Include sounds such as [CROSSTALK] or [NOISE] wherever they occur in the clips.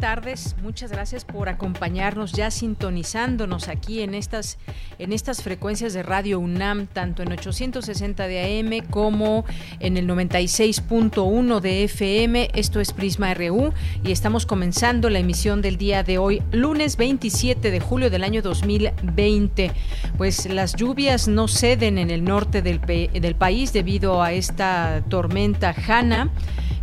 Tardes. Muchas gracias por acompañarnos ya sintonizándonos aquí en estas en estas frecuencias de Radio UNAM, tanto en 860 de AM como en el 96.1 de FM. Esto es Prisma RU y estamos comenzando la emisión del día de hoy, lunes 27 de julio del año 2020. Pues las lluvias no ceden en el norte del, del país debido a esta tormenta Hanna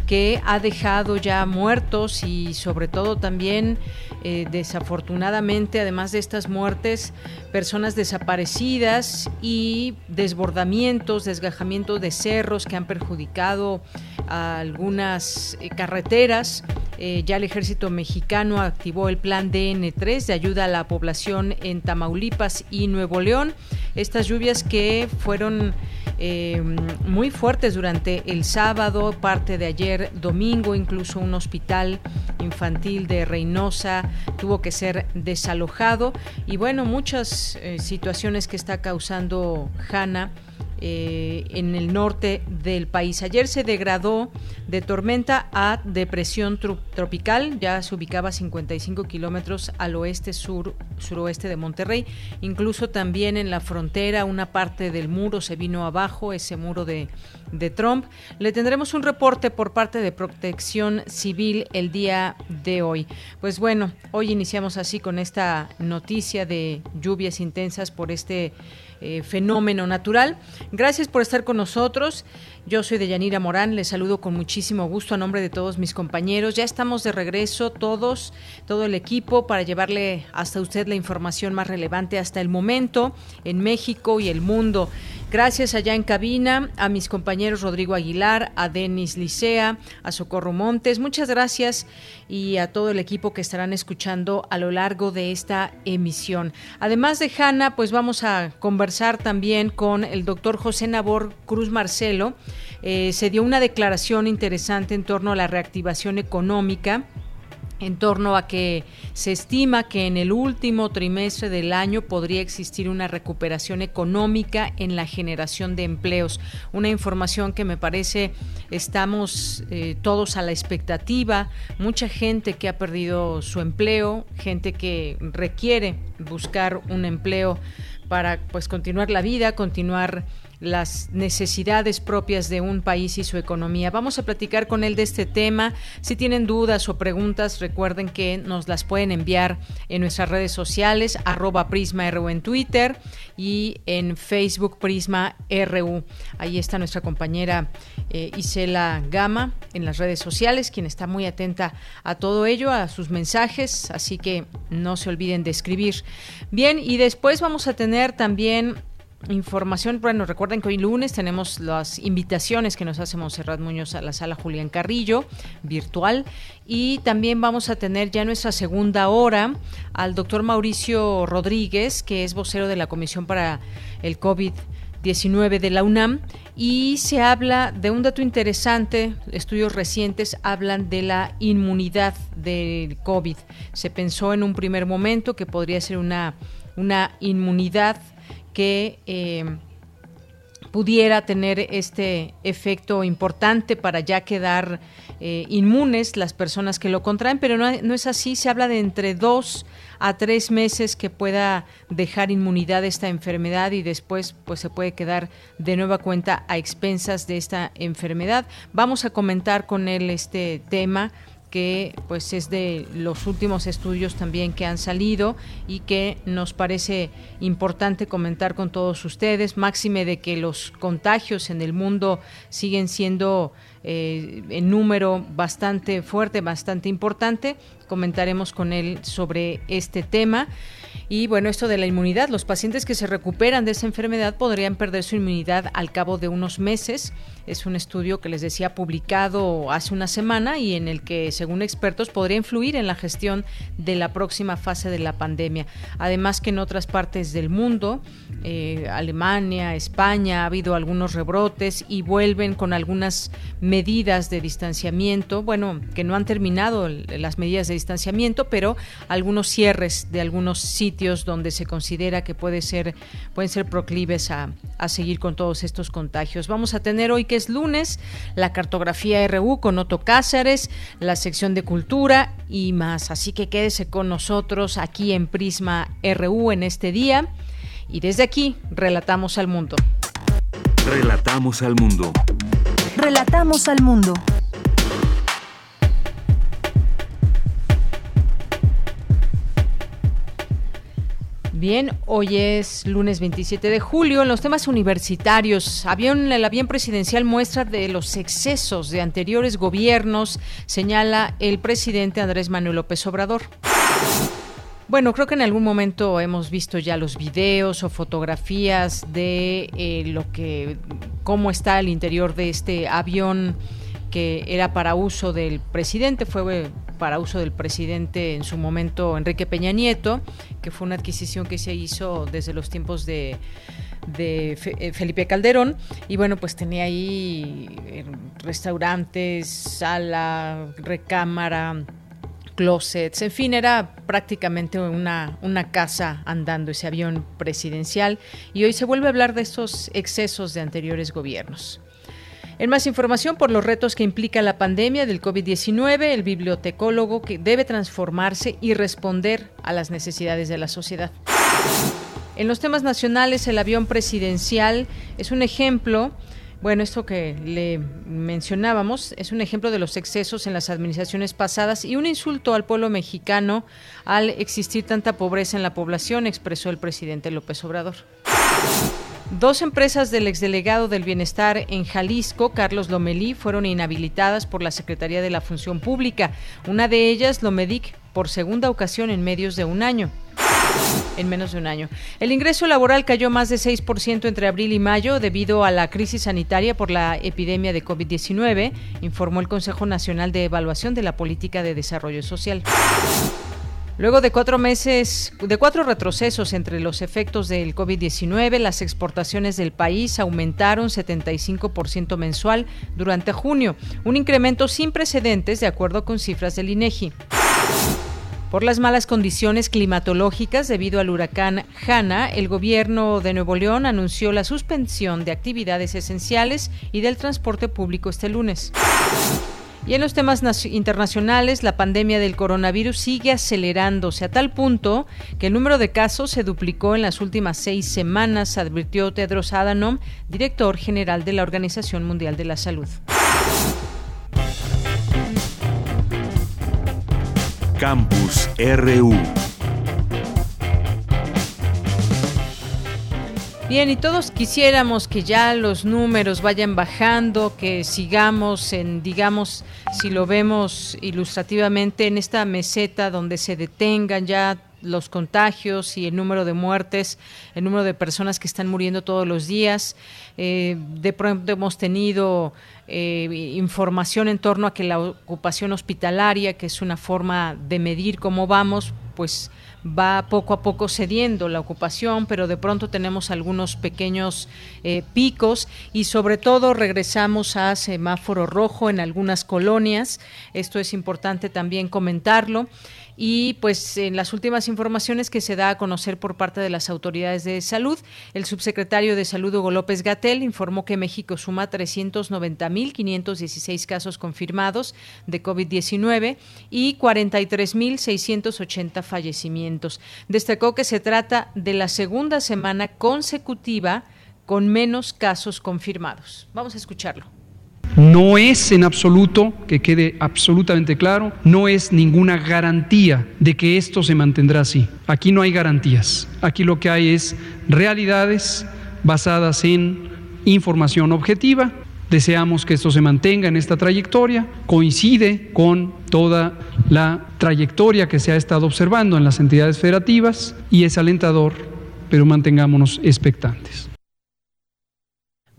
que ha dejado ya muertos y sobre todo también eh, desafortunadamente, además de estas muertes, personas desaparecidas y desbordamientos, desgajamiento de cerros que han perjudicado a algunas eh, carreteras. Eh, ya el ejército mexicano activó el plan DN3 de ayuda a la población en Tamaulipas y Nuevo León. Estas lluvias que fueron muy fuertes durante el sábado, parte de ayer domingo, incluso un hospital infantil de Reynosa tuvo que ser desalojado. Y bueno, muchas eh, situaciones que está causando Hanna eh, en el norte del país. Ayer se degradó de tormenta a depresión tropical, ya se ubicaba a 55 kilómetros al oeste sur suroeste de Monterrey. Incluso también en la frontera una parte del muro se vino abajo, ese muro de, de Trump. Le tendremos un reporte por parte de Protección Civil el día de hoy. Pues bueno, hoy iniciamos así con esta noticia de lluvias intensas por este eh, fenómeno natural. Gracias por estar con nosotros. Yo soy Deyanira Morán, les saludo con muchísimo gusto a nombre de todos mis compañeros. Ya estamos de regreso todos, todo el equipo, para llevarle hasta usted la información más relevante hasta el momento en México y el mundo. Gracias allá en cabina a mis compañeros Rodrigo Aguilar, a Denis Licea, a Socorro Montes. Muchas gracias y a todo el equipo que estarán escuchando a lo largo de esta emisión. Además de Hanna, pues vamos a conversar también con el doctor José Nabor Cruz Marcelo. Eh, se dio una declaración interesante en torno a la reactivación económica en torno a que se estima que en el último trimestre del año podría existir una recuperación económica en la generación de empleos. Una información que me parece estamos eh, todos a la expectativa. Mucha gente que ha perdido su empleo, gente que requiere buscar un empleo para pues continuar la vida, continuar las necesidades propias de un país y su economía. Vamos a platicar con él de este tema. Si tienen dudas o preguntas, recuerden que nos las pueden enviar en nuestras redes sociales, arroba Prisma en Twitter y en Facebook Prisma RU. Ahí está nuestra compañera eh, Isela Gama en las redes sociales, quien está muy atenta a todo ello, a sus mensajes, así que no se olviden de escribir. Bien, y después vamos a tener también información. Bueno, recuerden que hoy lunes tenemos las invitaciones que nos hace Monserrat Muñoz a la sala Julián Carrillo, virtual. Y también vamos a tener ya nuestra segunda hora al doctor Mauricio Rodríguez, que es vocero de la Comisión para el COVID-19 de la UNAM. Y se habla de un dato interesante, estudios recientes hablan de la inmunidad del COVID. Se pensó en un primer momento que podría ser una, una inmunidad que eh, pudiera tener este efecto importante para ya quedar eh, inmunes las personas que lo contraen, pero no, no, es así. Se habla de entre dos a tres meses que pueda dejar inmunidad esta enfermedad y después pues se puede quedar de nueva cuenta a expensas de esta enfermedad. Vamos a comentar con él este tema que pues es de los últimos estudios también que han salido y que nos parece importante comentar con todos ustedes, máxime de que los contagios en el mundo siguen siendo eh, en número bastante fuerte, bastante importante. Comentaremos con él sobre este tema. Y bueno, esto de la inmunidad, los pacientes que se recuperan de esa enfermedad podrían perder su inmunidad al cabo de unos meses. Es un estudio que les decía publicado hace una semana y en el que, según expertos, podría influir en la gestión de la próxima fase de la pandemia. Además que en otras partes del mundo, eh, Alemania, España, ha habido algunos rebrotes y vuelven con algunas medidas de distanciamiento, bueno, que no han terminado las medidas de distanciamiento, pero algunos cierres de algunos sitios donde se considera que puede ser, pueden ser proclives a, a seguir con todos estos contagios. Vamos a tener hoy que es lunes, la cartografía RU con Otto Cáceres, la sección de cultura y más. Así que quédese con nosotros aquí en Prisma RU en este día. Y desde aquí, relatamos al mundo. Relatamos al mundo. Relatamos al mundo. Bien, hoy es lunes 27 de julio. En los temas universitarios, avión, el avión presidencial muestra de los excesos de anteriores gobiernos, señala el presidente Andrés Manuel López Obrador. Bueno, creo que en algún momento hemos visto ya los videos o fotografías de eh, lo que, cómo está el interior de este avión era para uso del presidente, fue para uso del presidente en su momento Enrique Peña Nieto, que fue una adquisición que se hizo desde los tiempos de de eh, Felipe Calderón y bueno pues tenía ahí eh, restaurantes, sala, recámara, closets, en fin, era prácticamente una, una casa andando ese avión presidencial y hoy se vuelve a hablar de estos excesos de anteriores gobiernos. En más información por los retos que implica la pandemia del COVID-19, el bibliotecólogo que debe transformarse y responder a las necesidades de la sociedad. En los temas nacionales, el avión presidencial es un ejemplo bueno, esto que le mencionábamos es un ejemplo de los excesos en las administraciones pasadas y un insulto al pueblo mexicano al existir tanta pobreza en la población, expresó el presidente López Obrador. Dos empresas del exdelegado del Bienestar en Jalisco, Carlos Lomelí, fueron inhabilitadas por la Secretaría de la Función Pública. Una de ellas, Lomedic, por segunda ocasión en medios de un año en menos de un año. El ingreso laboral cayó más de 6% entre abril y mayo debido a la crisis sanitaria por la epidemia de COVID-19, informó el Consejo Nacional de Evaluación de la Política de Desarrollo Social. Luego de cuatro meses, de cuatro retrocesos entre los efectos del COVID-19, las exportaciones del país aumentaron 75% mensual durante junio, un incremento sin precedentes de acuerdo con cifras del INEGI. Por las malas condiciones climatológicas debido al huracán Hanna, el gobierno de Nuevo León anunció la suspensión de actividades esenciales y del transporte público este lunes. Y en los temas internacionales, la pandemia del coronavirus sigue acelerándose a tal punto que el número de casos se duplicó en las últimas seis semanas, advirtió Tedros Adhanom, director general de la Organización Mundial de la Salud. Campus RU Bien, y todos quisiéramos que ya los números vayan bajando, que sigamos en, digamos, si lo vemos ilustrativamente, en esta meseta donde se detengan ya los contagios y el número de muertes, el número de personas que están muriendo todos los días. Eh, de pronto hemos tenido eh, información en torno a que la ocupación hospitalaria, que es una forma de medir cómo vamos, pues va poco a poco cediendo la ocupación, pero de pronto tenemos algunos pequeños eh, picos y sobre todo regresamos a semáforo rojo en algunas colonias. Esto es importante también comentarlo y pues en las últimas informaciones que se da a conocer por parte de las autoridades de salud, el subsecretario de Salud Hugo López Gatel informó que México suma 390.516 casos confirmados de COVID-19 y 43.680 fallecimientos. Destacó que se trata de la segunda semana consecutiva con menos casos confirmados. Vamos a escucharlo No es en absoluto, que quede absolutamente claro, no es ninguna garantía de que esto se mantendrá así. Aquí no hay garantías. Aquí lo que hay es realidades basadas en información objetiva. Deseamos que esto se mantenga en esta trayectoria, coincide con toda la trayectoria que se ha estado observando en las entidades federativas y es alentador, pero mantengámonos expectantes.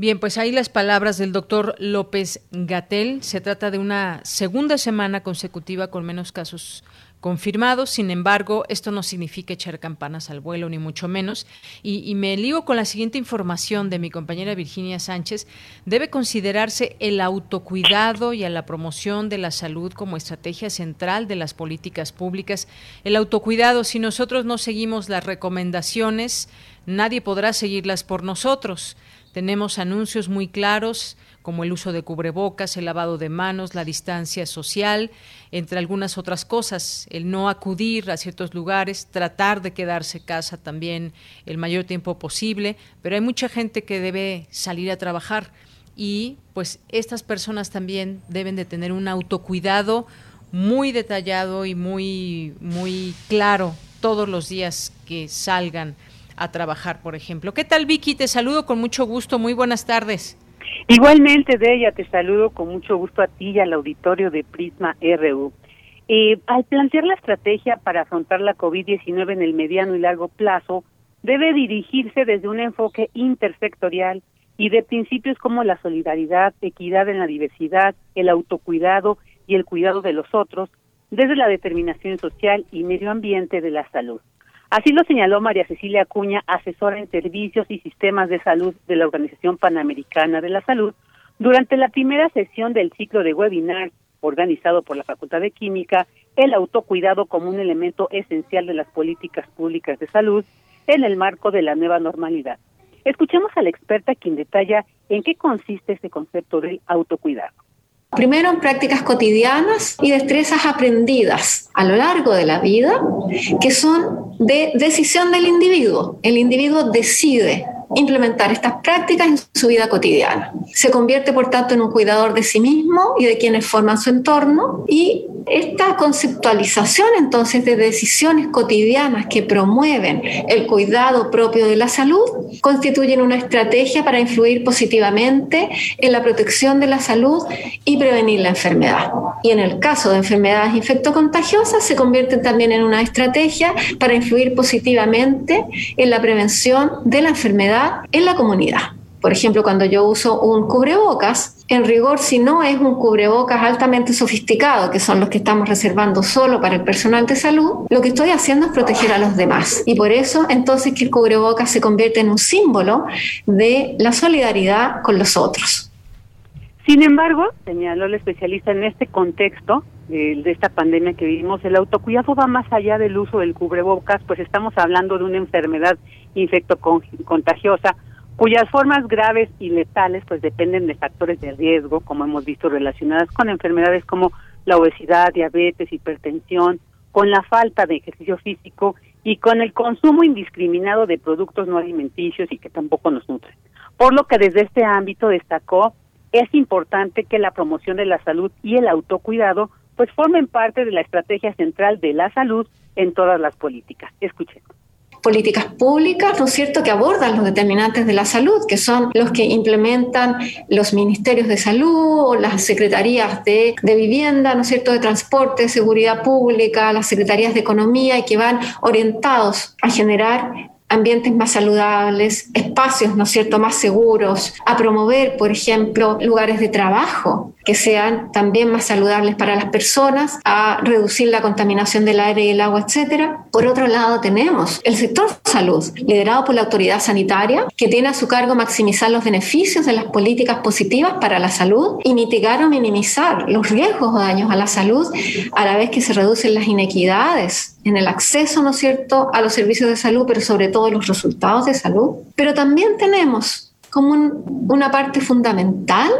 Bien, pues ahí las palabras del doctor López Gatel. Se trata de una segunda semana consecutiva con menos casos confirmados. Sin embargo, esto no significa echar campanas al vuelo, ni mucho menos. Y, y, me lío con la siguiente información de mi compañera Virginia Sánchez. Debe considerarse el autocuidado y a la promoción de la salud como estrategia central de las políticas públicas. El autocuidado, si nosotros no seguimos las recomendaciones, nadie podrá seguirlas por nosotros. Tenemos anuncios muy claros como el uso de cubrebocas, el lavado de manos, la distancia social, entre algunas otras cosas, el no acudir a ciertos lugares, tratar de quedarse casa también el mayor tiempo posible, pero hay mucha gente que debe salir a trabajar y pues estas personas también deben de tener un autocuidado muy detallado y muy muy claro todos los días que salgan a trabajar, por ejemplo. ¿Qué tal, Vicky? Te saludo con mucho gusto. Muy buenas tardes. Igualmente, Deya, te saludo con mucho gusto a ti y al auditorio de Prisma RU. Eh, al plantear la estrategia para afrontar la COVID-19 en el mediano y largo plazo, debe dirigirse desde un enfoque intersectorial y de principios como la solidaridad, equidad en la diversidad, el autocuidado y el cuidado de los otros, desde la determinación social y medio ambiente de la salud. Así lo señaló María Cecilia Acuña, asesora en servicios y sistemas de salud de la Organización Panamericana de la Salud, durante la primera sesión del ciclo de webinar organizado por la Facultad de Química, el autocuidado como un elemento esencial de las políticas públicas de salud en el marco de la nueva normalidad. Escuchemos a la experta quien detalla en qué consiste este concepto del autocuidado. Primero en prácticas cotidianas y destrezas aprendidas a lo largo de la vida que son de decisión del individuo. El individuo decide implementar estas prácticas en su vida cotidiana. Se convierte, por tanto, en un cuidador de sí mismo y de quienes forman su entorno y esta conceptualización entonces de decisiones cotidianas que promueven el cuidado propio de la salud constituyen una estrategia para influir positivamente en la protección de la salud y prevenir la enfermedad. Y en el caso de enfermedades infectocontagiosas se convierten también en una estrategia para influir positivamente en la prevención de la enfermedad en la comunidad. Por ejemplo, cuando yo uso un cubrebocas, en rigor, si no es un cubrebocas altamente sofisticado, que son los que estamos reservando solo para el personal de salud, lo que estoy haciendo es proteger a los demás. Y por eso, entonces, que el cubrebocas se convierte en un símbolo de la solidaridad con los otros. Sin embargo, señaló el especialista en este contexto de, esta pandemia que vivimos, el autocuidado va más allá del uso del cubrebocas, pues estamos hablando de una enfermedad infectocontagiosa cuyas formas graves y letales pues dependen de factores de riesgo, como hemos visto relacionadas con enfermedades como la obesidad, diabetes, hipertensión, con la falta de ejercicio físico y con el consumo indiscriminado de productos no alimenticios y que tampoco nos nutren. Por lo que desde este ámbito destacó, es importante que la promoción de la salud y el autocuidado pues formen parte de la estrategia central de la salud en todas las políticas. Escuchemos políticas públicas, ¿no es cierto?, que abordan los determinantes de la salud, que son los que implementan los ministerios de salud o las secretarías de, vivienda, ¿no es cierto?, de transporte, seguridad pública, las secretarías de economía y que van orientados a generar ambientes más saludables, espacios, ¿no es cierto?, más seguros, a promover, por ejemplo, lugares de trabajo que sean también más saludables para las personas, a reducir la contaminación del aire y el agua, etcétera. Por otro lado, tenemos el sector salud, liderado por la autoridad sanitaria, que tiene a su cargo maximizar los beneficios de las políticas positivas para la salud y mitigar o minimizar los riesgos o daños a la salud, a la vez que se reducen las inequidades en el acceso, ¿no es cierto?, a los servicios de salud, pero sobre todo los resultados de salud. Pero también tenemos como un, una parte fundamental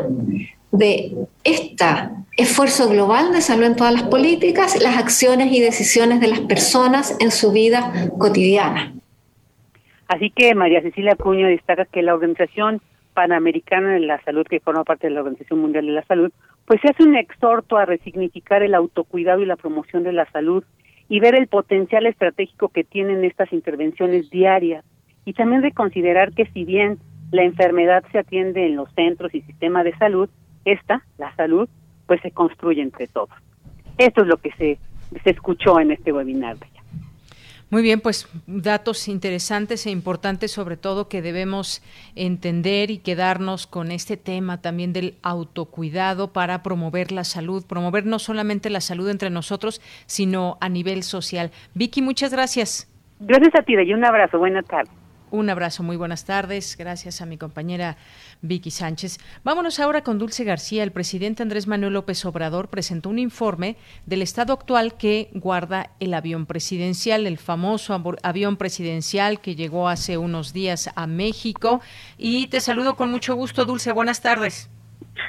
de este esfuerzo global de salud en todas las políticas, las acciones y decisiones de las personas en su vida cotidiana. Así que María Cecilia Cuño destaca que la Organización Panamericana de la Salud, que forma parte de la Organización Mundial de la Salud, pues hace un exhorto a resignificar el autocuidado y la promoción de la salud y ver el potencial estratégico que tienen estas intervenciones diarias y también de considerar que si bien la enfermedad se atiende en los centros y sistema de salud, esta, la salud, pues se construye entre todos. Esto es lo que se, se escuchó en este webinar. Muy bien, pues datos interesantes e importantes, sobre todo que debemos entender y quedarnos con este tema también del autocuidado para promover la salud, promover no solamente la salud entre nosotros, sino a nivel social. Vicky, muchas gracias. Gracias a ti, y un abrazo. Buenas tardes. Un abrazo, muy buenas tardes. Gracias a mi compañera Vicky Sánchez. Vámonos ahora con Dulce García. El presidente Andrés Manuel López Obrador presentó un informe del estado actual que guarda el avión presidencial, el famoso avión presidencial que llegó hace unos días a México. Y te saludo con mucho gusto, Dulce. Buenas tardes.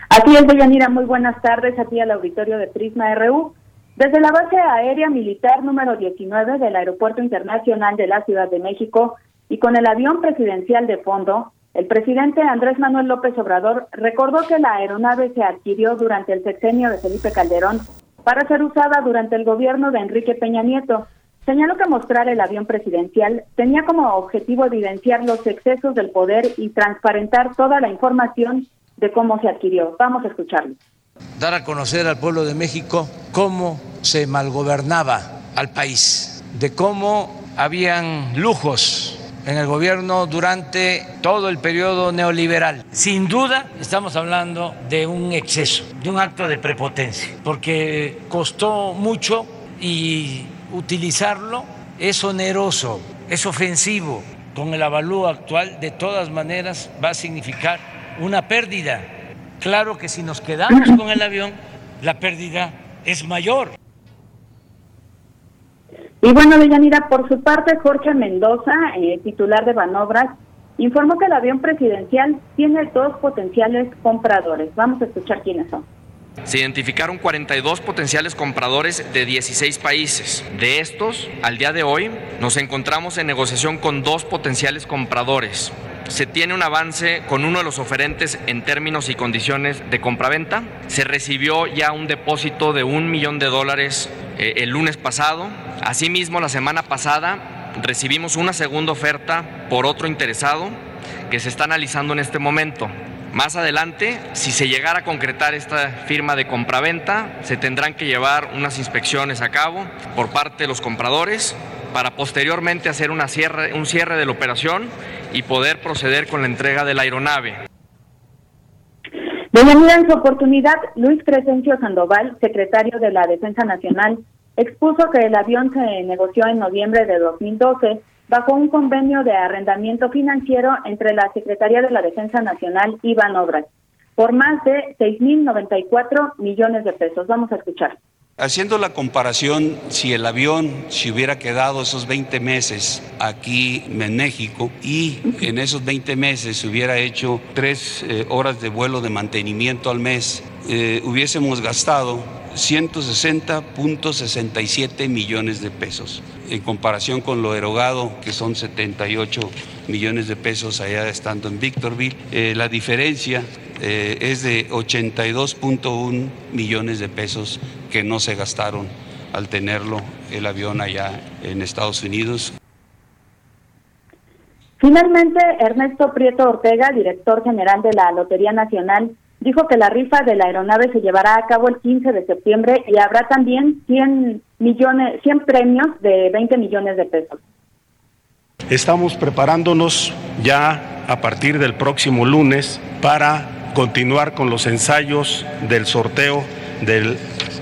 Aquí es, Deyanira. Muy buenas tardes aquí al auditorio de Prisma RU. Desde la base aérea militar número 19 del Aeropuerto Internacional de la Ciudad de México, y con el avión presidencial de fondo, el presidente Andrés Manuel López Obrador recordó que la aeronave se adquirió durante el sexenio de Felipe Calderón para ser usada durante el gobierno de Enrique Peña Nieto. Señaló que mostrar el avión presidencial tenía como objetivo evidenciar los excesos del poder y transparentar toda la información de cómo se adquirió. Vamos a escucharlo. Dar a conocer al pueblo de México cómo se malgobernaba al país, de cómo habían lujos en el gobierno durante todo el periodo neoliberal. Sin duda estamos hablando de un exceso, de un acto de prepotencia, porque costó mucho y utilizarlo es oneroso, es ofensivo. Con el avalúo actual, de todas maneras, va a significar una pérdida. Claro que si nos quedamos con el avión, la pérdida es mayor. Y bueno, Deyanira, por su parte, Jorge Mendoza, eh, titular de Banobras, informó que el avión presidencial tiene dos potenciales compradores. Vamos a escuchar quiénes son. Se identificaron 42 potenciales compradores de 16 países. De estos, al día de hoy, nos encontramos en negociación con dos potenciales compradores. Se tiene un avance con uno de los oferentes en términos y condiciones de compraventa. Se recibió ya un depósito de un millón de dólares eh, el lunes pasado Asimismo, la semana pasada recibimos una segunda oferta por otro interesado que se está analizando en este momento. Más adelante, si se llegara a concretar esta firma de compraventa, se tendrán que llevar unas inspecciones a cabo por parte de los compradores para posteriormente hacer una cierre, un cierre de la operación y poder proceder con la entrega de la aeronave. Bienvenida en su oportunidad, Luis Crescencio Sandoval, secretario de la Defensa Nacional, expuso que el avión se negoció en noviembre de 2012 bajo un convenio de arrendamiento financiero entre la Secretaría de la Defensa Nacional y Banobras por más de 6.094 millones de pesos. Vamos a escuchar. Haciendo la comparación, si el avión se hubiera quedado esos 20 meses aquí en México y en esos 20 meses se hubiera hecho tres eh, horas de vuelo de mantenimiento al mes, eh, hubiésemos gastado 160.67 millones de pesos, en comparación con lo erogado, que son 78 millones de pesos allá estando en Victorville. Eh, la diferencia eh, es de 82.1 millones de pesos que no se gastaron al tenerlo el avión allá en Estados Unidos. Finalmente, Ernesto Prieto Ortega, director general de la Lotería Nacional, dijo que la rifa de la aeronave se llevará a cabo el 15 de septiembre y habrá también 100 millones 100 premios de 20 millones de pesos. Estamos preparándonos ya a partir del próximo lunes para continuar con los ensayos del sorteo del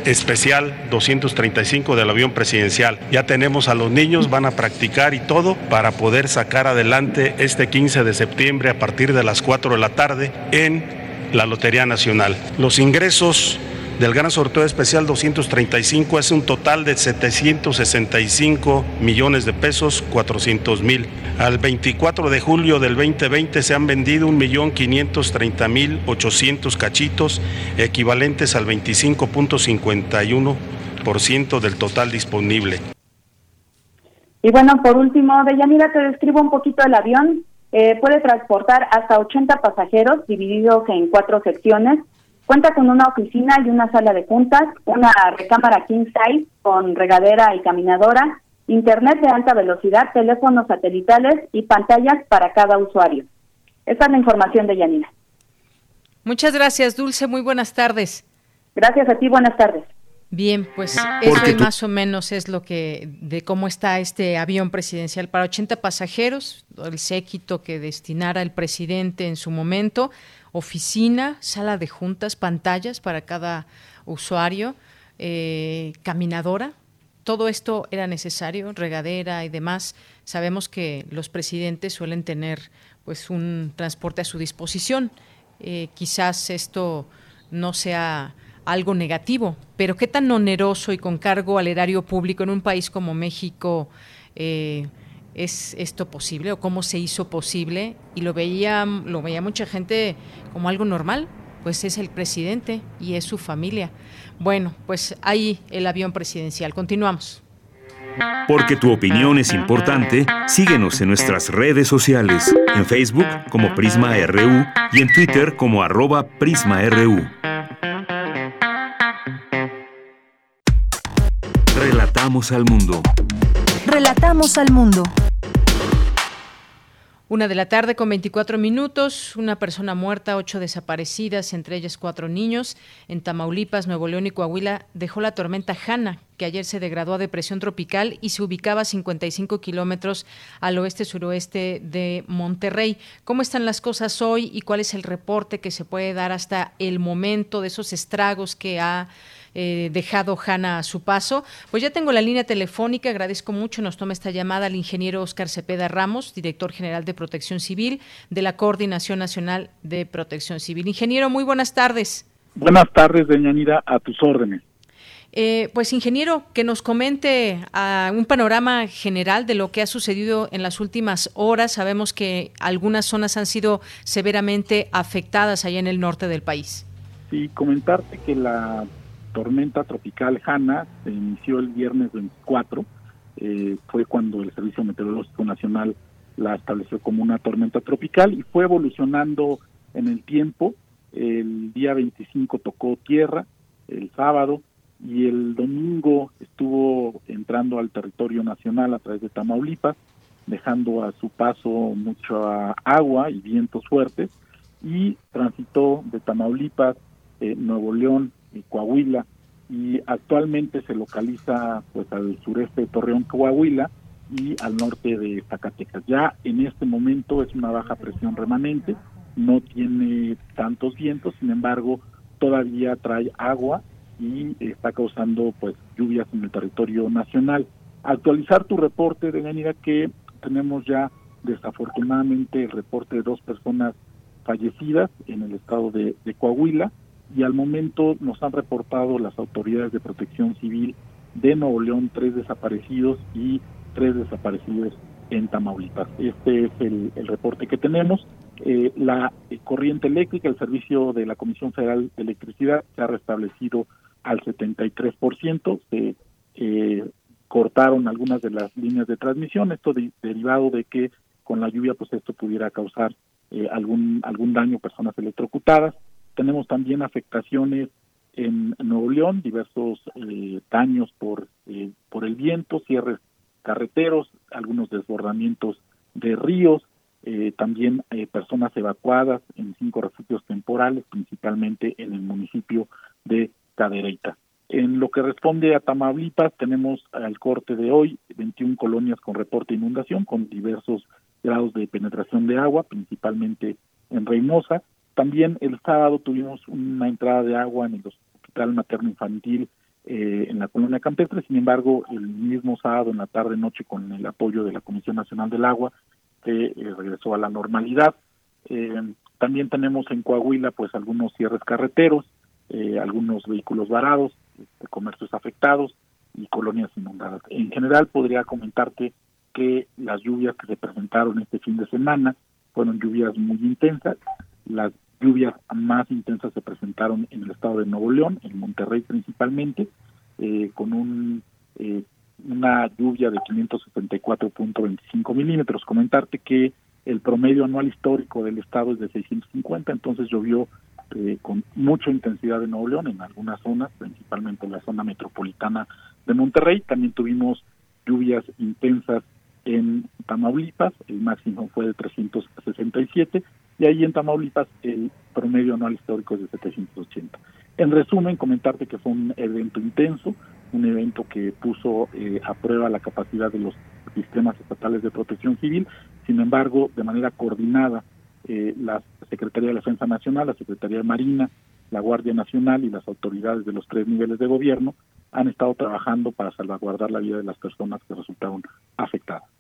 especial 235 del avión presidencial. Ya tenemos a los niños, van a practicar y todo para poder sacar adelante este 15 de septiembre a partir de las 4 de la tarde en la Lotería Nacional. Los ingresos del Gran Sorteo Especial 235 es un total de 765 millones de pesos, 400 mil. Al 24 de julio del 2020 se han vendido 1.530.800 cachitos, equivalentes al 25.51% del total disponible. Y bueno, por último, Deyanira, te describo un poquito el avión. Eh, puede transportar hasta 80 pasajeros divididos en cuatro secciones. Cuenta con una oficina y una sala de juntas, una recámara king size con regadera y caminadora, internet de alta velocidad, teléfonos satelitales y pantallas para cada usuario. Esta es la información de Yanina. Muchas gracias, Dulce. Muy buenas tardes. Gracias a ti. Buenas tardes. Bien, pues eso más o menos es lo que de cómo está este avión presidencial para 80 pasajeros, el séquito que destinara el presidente en su momento, oficina, sala de juntas, pantallas para cada usuario, eh, caminadora. Todo esto era necesario, regadera y demás. Sabemos que los presidentes suelen tener pues un transporte a su disposición. Eh, quizás esto no sea algo negativo, pero qué tan oneroso y con cargo al erario público en un país como México eh, es esto posible o cómo se hizo posible y lo veía lo veía mucha gente como algo normal, pues es el presidente y es su familia. Bueno, pues ahí el avión presidencial. Continuamos. Porque tu opinión es importante, síguenos en nuestras redes sociales, en Facebook como Prisma RU y en Twitter como arroba PrismaRU. Relatamos al mundo. Relatamos al mundo. Una de la tarde con 24 minutos, una persona muerta, ocho desaparecidas, entre ellas cuatro niños. En Tamaulipas, Nuevo León y Coahuila dejó la tormenta Hanna, que ayer se degradó a depresión tropical y se ubicaba a 55 kilómetros al oeste-suroeste de Monterrey. ¿Cómo están las cosas hoy y cuál es el reporte que se puede dar hasta el momento de esos estragos que ha eh, dejado Hanna a su paso. Pues ya tengo la línea telefónica, agradezco mucho, nos toma esta llamada el ingeniero Oscar Cepeda Ramos, director general de Protección Civil de la Coordinación Nacional de Protección Civil. Ingeniero, muy buenas tardes. Buenas tardes, Deñanira, a tus órdenes. Eh, pues ingeniero, que nos comente a un panorama general de lo que ha sucedido en las últimas horas. Sabemos que algunas zonas han sido severamente afectadas allá en el norte del país. Sí, comentarte que la tormenta tropical Hanna se inició el viernes 24, eh, fue cuando el Servicio Meteorológico Nacional la estableció como una tormenta tropical y fue evolucionando en el tiempo. El día 25 tocó tierra, el sábado, y el domingo estuvo entrando al territorio nacional a través de Tamaulipas, dejando a su paso mucha agua y vientos fuertes, y transitó de Tamaulipas, eh, Nuevo León, Coahuila y actualmente se localiza pues al sureste de Torreón, Coahuila y al norte de Zacatecas. Ya en este momento es una baja presión remanente, no tiene tantos vientos, sin embargo todavía trae agua y está causando pues lluvias en el territorio nacional. Actualizar tu reporte de manera que tenemos ya desafortunadamente el reporte de dos personas fallecidas en el estado de Coahuila, y al momento nos han reportado las autoridades de protección civil de Nuevo León tres desaparecidos y tres desaparecidos en Tamaulipas. Este es el, reporte que tenemos. Eh, la corriente eléctrica, el servicio de la Comisión Federal de Electricidad se ha restablecido al 73%. Se eh, cortaron algunas de las líneas de transmisión, esto derivado de que con la lluvia pues esto pudiera causar eh, algún algún daño a personas electrocutadas. Tenemos también afectaciones en Nuevo León, diversos eh, daños por, eh, por el viento, cierres carreteros, algunos desbordamientos de ríos, eh, también personas evacuadas en cinco refugios temporales, principalmente en el municipio de Cadereyta. En lo que responde a Tamaulipas, tenemos al corte de hoy 21 colonias con reporte de inundación, con diversos grados de penetración de agua, principalmente en Reynosa, también el sábado tuvimos una entrada de agua en el Hospital Materno Infantil eh, en la colonia campestre, sin embargo, el mismo sábado en la tarde-noche con el apoyo de la Comisión Nacional del Agua, se eh, regresó a la normalidad. Eh, también tenemos en Coahuila pues algunos cierres carreteros, algunos vehículos varados, este, comercios afectados y colonias inundadas. En general podría comentarte que las lluvias que se presentaron este fin de semana fueron lluvias muy intensas, las lluvias más intensas se presentaron en el estado de Nuevo León, en Monterrey principalmente, eh, con un, eh, una lluvia de 564.25 milímetros. Comentarte que el promedio anual histórico del estado es de 650, entonces llovió eh, con mucha intensidad en Nuevo León, en algunas zonas, principalmente en la zona metropolitana de Monterrey. También tuvimos lluvias intensas en Tamaulipas, el máximo fue de 367, y ahí en Tamaulipas el promedio anual histórico es de 780. En resumen, comentarte que fue un evento intenso, un evento que puso eh, a prueba la capacidad de los sistemas estatales de protección civil, sin embargo, de manera coordinada eh, la Secretaría de Defensa Nacional, la Secretaría de Marina, la Guardia Nacional y las autoridades de los tres niveles de gobierno han estado trabajando para salvaguardar la vida de las personas que resultaron afectadas.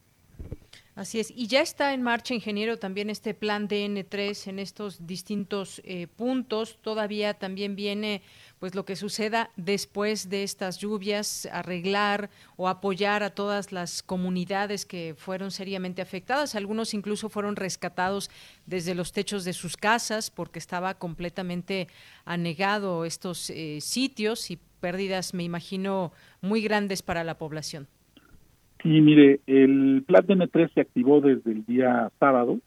Así es. Y ya está en marcha, ingeniero, también este plan DN3 en estos distintos eh, puntos. Todavía también viene pues lo que suceda después de estas lluvias, arreglar o apoyar a todas las comunidades que fueron seriamente afectadas. Algunos incluso fueron rescatados desde los techos de sus casas porque estaba completamente anegado estos eh, sitios y pérdidas, me imagino, muy grandes para la población. Sí, mire, el plan DN3 se activó desde el día sábado.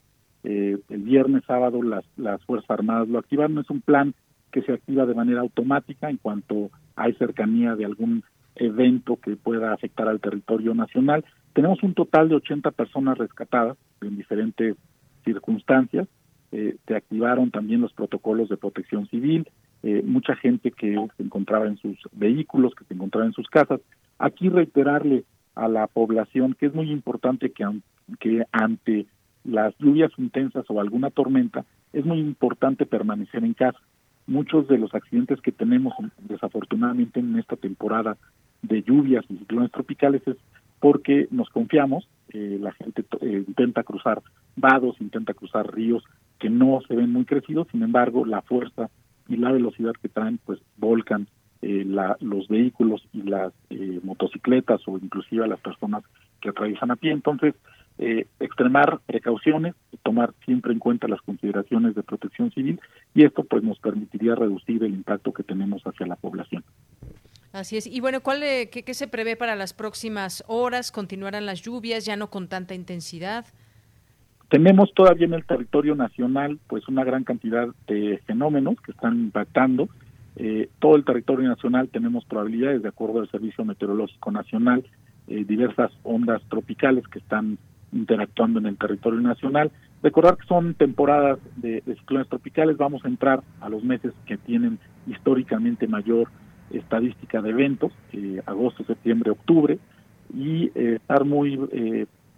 Eh, el viernes sábado las, las Fuerzas Armadas lo activaron. Es un plan que se activa de manera automática en cuanto hay cercanía de algún evento que pueda afectar al territorio nacional. Tenemos un total de 80 personas rescatadas en diferentes circunstancias. Eh, se activaron también los protocolos de protección civil, eh, mucha gente que se encontraba en sus vehículos, que se encontraba en sus casas. Aquí reiterarle a la población que es muy importante que, ante las lluvias intensas o alguna tormenta, es muy importante permanecer en casa. Muchos de los accidentes que tenemos desafortunadamente en esta temporada de lluvias y ciclones tropicales es porque nos confiamos, eh, la gente eh, intenta cruzar vados, intenta cruzar ríos que no se ven muy crecidos, sin embargo la fuerza y la velocidad que traen pues volcan eh, la, los vehículos y las eh, motocicletas o inclusive a las personas que atraviesan a pie. Entonces, eh, extremar precauciones, tomar siempre en cuenta las consideraciones de protección civil y esto pues nos permitiría reducir el impacto que tenemos hacia la población. Así es. Y bueno, ¿cuál, qué, qué se prevé para las próximas horas? ¿Continuarán las lluvias ya no con tanta intensidad? Tenemos todavía en el territorio nacional pues una gran cantidad de fenómenos que están impactando eh, todo el territorio nacional tenemos probabilidades, de acuerdo al Servicio Meteorológico Nacional, eh, diversas ondas tropicales que están interactuando en el territorio nacional. Recordar que son temporadas de, ciclones tropicales, vamos a entrar a los meses que tienen históricamente mayor estadística de eventos, eh, agosto, septiembre, octubre, y estar muy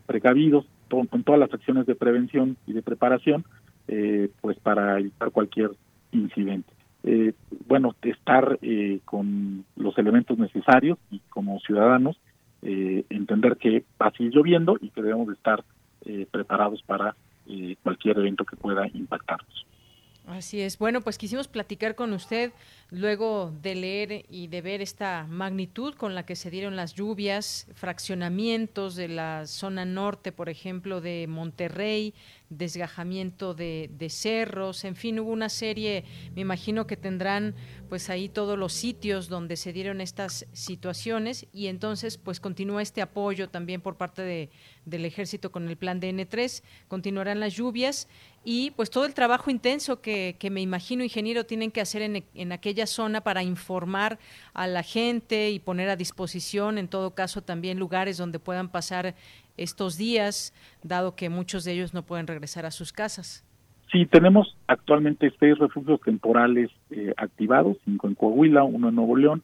precavidos con, con, todas las acciones de prevención y de preparación, pues para evitar cualquier incidente eh, bueno, estar eh, con los elementos necesarios y como ciudadanos eh, entender que va a seguir lloviendo y que debemos de estar eh, preparados para cualquier evento que pueda impactarnos. Así es. Bueno, pues quisimos platicar con usted luego de leer y de ver esta magnitud con la que se dieron las lluvias, fraccionamientos de la zona norte, por ejemplo, de Monterrey, desgajamiento de, de, cerros, en fin, hubo una serie, me imagino que tendrán pues ahí todos los sitios donde se dieron estas situaciones y entonces pues continúa este apoyo también por parte de, del ejército con el plan DN3, continuarán las lluvias y pues todo el trabajo intenso que, que me imagino, ingeniero, tienen que hacer en, en aquella zona para informar a la gente y poner a disposición en todo caso también lugares donde puedan pasar estos días, dado que muchos de ellos no pueden regresar a sus casas. Sí, tenemos actualmente seis refugios temporales eh, activados, cinco en Coahuila, uno en Nuevo León,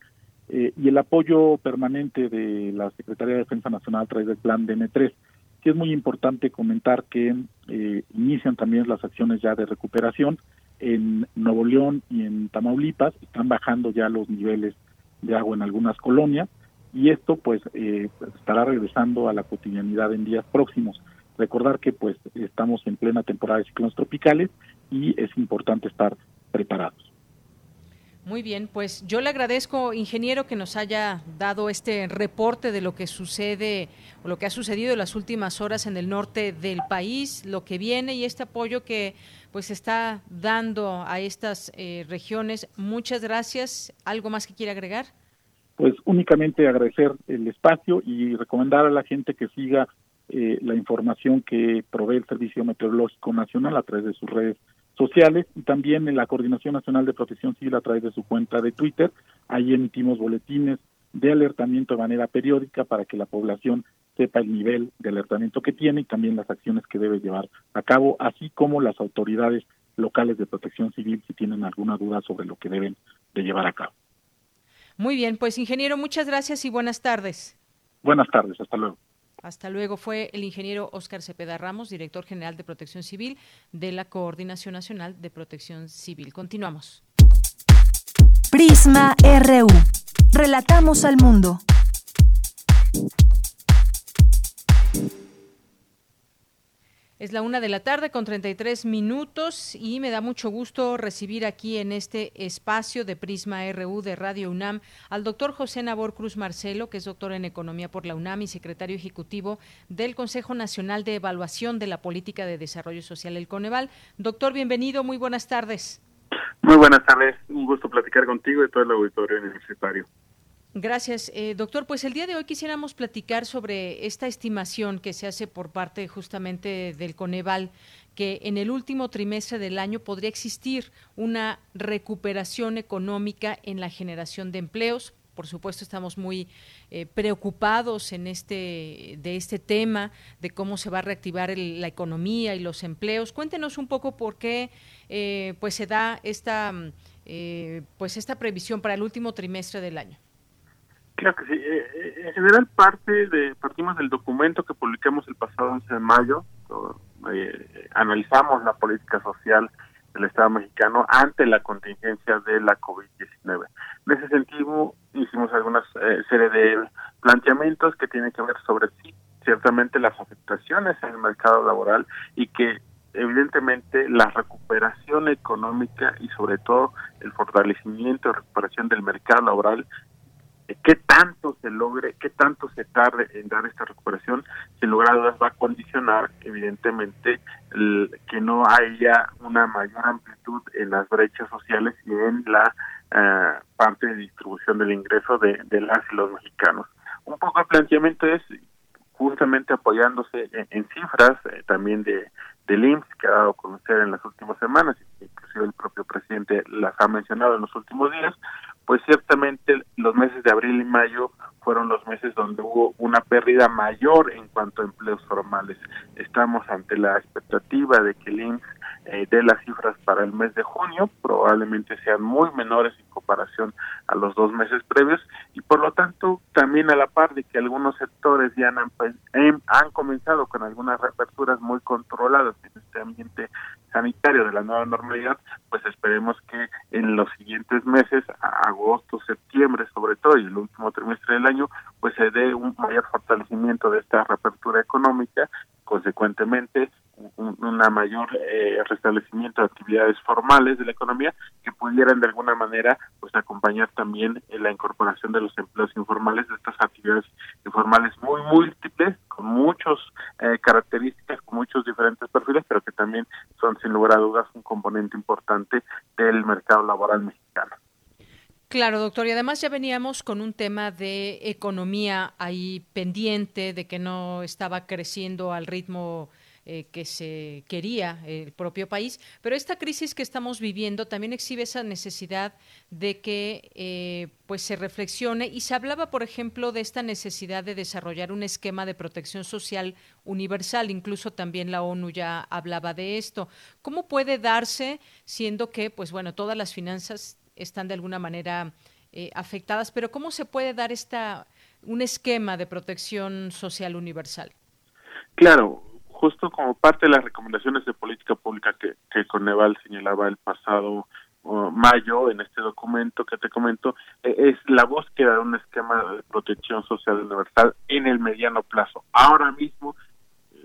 eh, y el apoyo permanente de la Secretaría de Defensa Nacional a través del plan DN3. Sí es muy importante comentar que eh, inician también las acciones ya de recuperación en Nuevo León y en Tamaulipas, están bajando ya los niveles de agua en algunas colonias, y esto pues eh, estará regresando a la cotidianidad en días próximos. Recordar que pues estamos en plena temporada de ciclones tropicales y es importante estar preparados. Muy bien, pues yo le agradezco, ingeniero, que nos haya dado este reporte de lo que sucede o lo que ha sucedido en las últimas horas en el norte del país, lo que viene y este apoyo que pues está dando a estas eh, regiones. Muchas gracias. ¿Algo más que quiera agregar? Pues únicamente agradecer el espacio y recomendar a la gente que siga eh, la información que provee el Servicio Meteorológico Nacional a través de sus redes sociales y también en la Coordinación Nacional de Protección Civil a través de su cuenta de Twitter. Ahí emitimos boletines de alertamiento de manera periódica para que la población sepa el nivel de alertamiento que tiene y también las acciones que debe llevar a cabo, así como las autoridades locales de protección civil si tienen alguna duda sobre lo que deben de llevar a cabo. Muy bien, pues ingeniero, muchas gracias y buenas tardes. Buenas tardes, hasta luego. Hasta luego. Fue el ingeniero Óscar Cepeda Ramos, director general de Protección Civil de la Coordinación Nacional de Protección Civil. Continuamos. Prisma RU. Relatamos al mundo. Es la una de la tarde con 33 minutos y me da mucho gusto recibir aquí en este espacio de Prisma RU de Radio UNAM al doctor José Nabor Cruz Marcelo, que es doctor en Economía por la UNAM y secretario ejecutivo del Consejo Nacional de Evaluación de la Política de Desarrollo Social, el Coneval. Doctor, bienvenido, muy buenas tardes. Muy buenas tardes, un gusto platicar contigo y todo el auditorio universitario. Gracias, eh, doctor. Pues el día de hoy quisiéramos platicar sobre esta estimación que se hace por parte justamente del Coneval, que en el último trimestre del año podría existir una recuperación económica en la generación de empleos. Por supuesto, estamos muy eh, preocupados en este de este tema de cómo se va a reactivar la economía y los empleos. Cuéntenos un poco por qué eh, pues se da esta pues esta previsión para el último trimestre del año. Claro que sí. Eh, eh, en general parte de partimos del documento que publicamos el pasado 11 de mayo. Eh, analizamos la política social del Estado mexicano ante la contingencia de la COVID-19. En ese sentido, hicimos algunas serie de planteamientos que tienen que ver sobre sí, ciertamente las afectaciones en el mercado laboral y que evidentemente la recuperación económica y sobre todo el fortalecimiento y recuperación del mercado laboral qué tanto se logre, qué tanto se tarde en dar esta recuperación, sin lugar a dudas va a condicionar evidentemente que no haya una mayor amplitud en las brechas sociales y en la eh, parte de distribución del ingreso de, las y los mexicanos. Un poco el planteamiento es justamente apoyándose en, cifras eh, también de del IMSS que ha dado a conocer en las últimas semanas, inclusive el propio presidente las ha mencionado en los últimos días, pues ciertamente los meses de abril y mayo fueron los meses donde hubo una pérdida mayor en cuanto a empleos formales. Estamos ante la expectativa de que el IMSS eh, dé las cifras para el mes de junio, probablemente sean muy menores en comparación a los dos meses previos y por lo tanto también a la par de que algunos sectores ya han, pues, em, han comenzado con algunas reaperturas muy controladas en este ambiente sanitario de la nueva normalidad, pues esperemos que en los siguientes meses, agosto, septiembre sobre todo y el último trimestre del año, pues se dé un mayor fortalecimiento de esta reapertura económica, consecuentemente una mayor eh, restablecimiento de actividades formales de la economía que pudieran de alguna manera pues acompañar también la incorporación de los empleos informales de estas actividades informales muy múltiples con muchas eh, características con muchos diferentes perfiles pero que también son sin lugar a dudas un componente importante del mercado laboral mexicano Claro, doctor. Y además ya veníamos con un tema de economía ahí pendiente, de que no estaba creciendo al ritmo eh, que se quería el propio país, pero esta crisis que estamos viviendo también exhibe esa necesidad de que eh, pues se reflexione y se hablaba, por ejemplo, de esta necesidad de desarrollar un esquema de protección social universal, incluso también la ONU ya hablaba de esto. ¿Cómo puede darse siendo que, pues bueno, todas las finanzas están de alguna manera eh, afectadas, pero cómo se puede dar esta un esquema de protección social universal? Claro, justo como parte de las recomendaciones de política pública que, que Coneval señalaba el pasado mayo en este documento que te comento, e, es la búsqueda de un esquema de protección social universal en el mediano plazo. Ahora mismo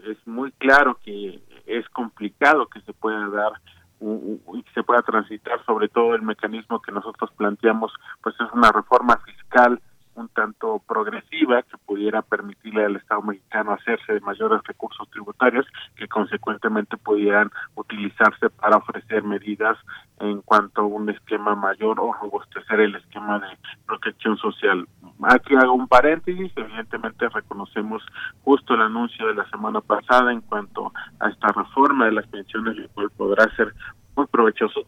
es muy claro que es complicado que se pueda dar y que se pueda transitar sobre todo el mecanismo que nosotros planteamos, pues es una reforma fiscal un tanto progresiva que pudiera permitirle al Estado mexicano hacerse de mayores recursos tributarios que consecuentemente pudieran utilizarse para ofrecer medidas en cuanto a un esquema mayor o robustecer el esquema de protección social. aquí hago un paréntesis, evidentemente reconocemos justo el anuncio de la semana pasada en cuanto a esta reforma de las pensiones, el cual podrá ser muy provechoso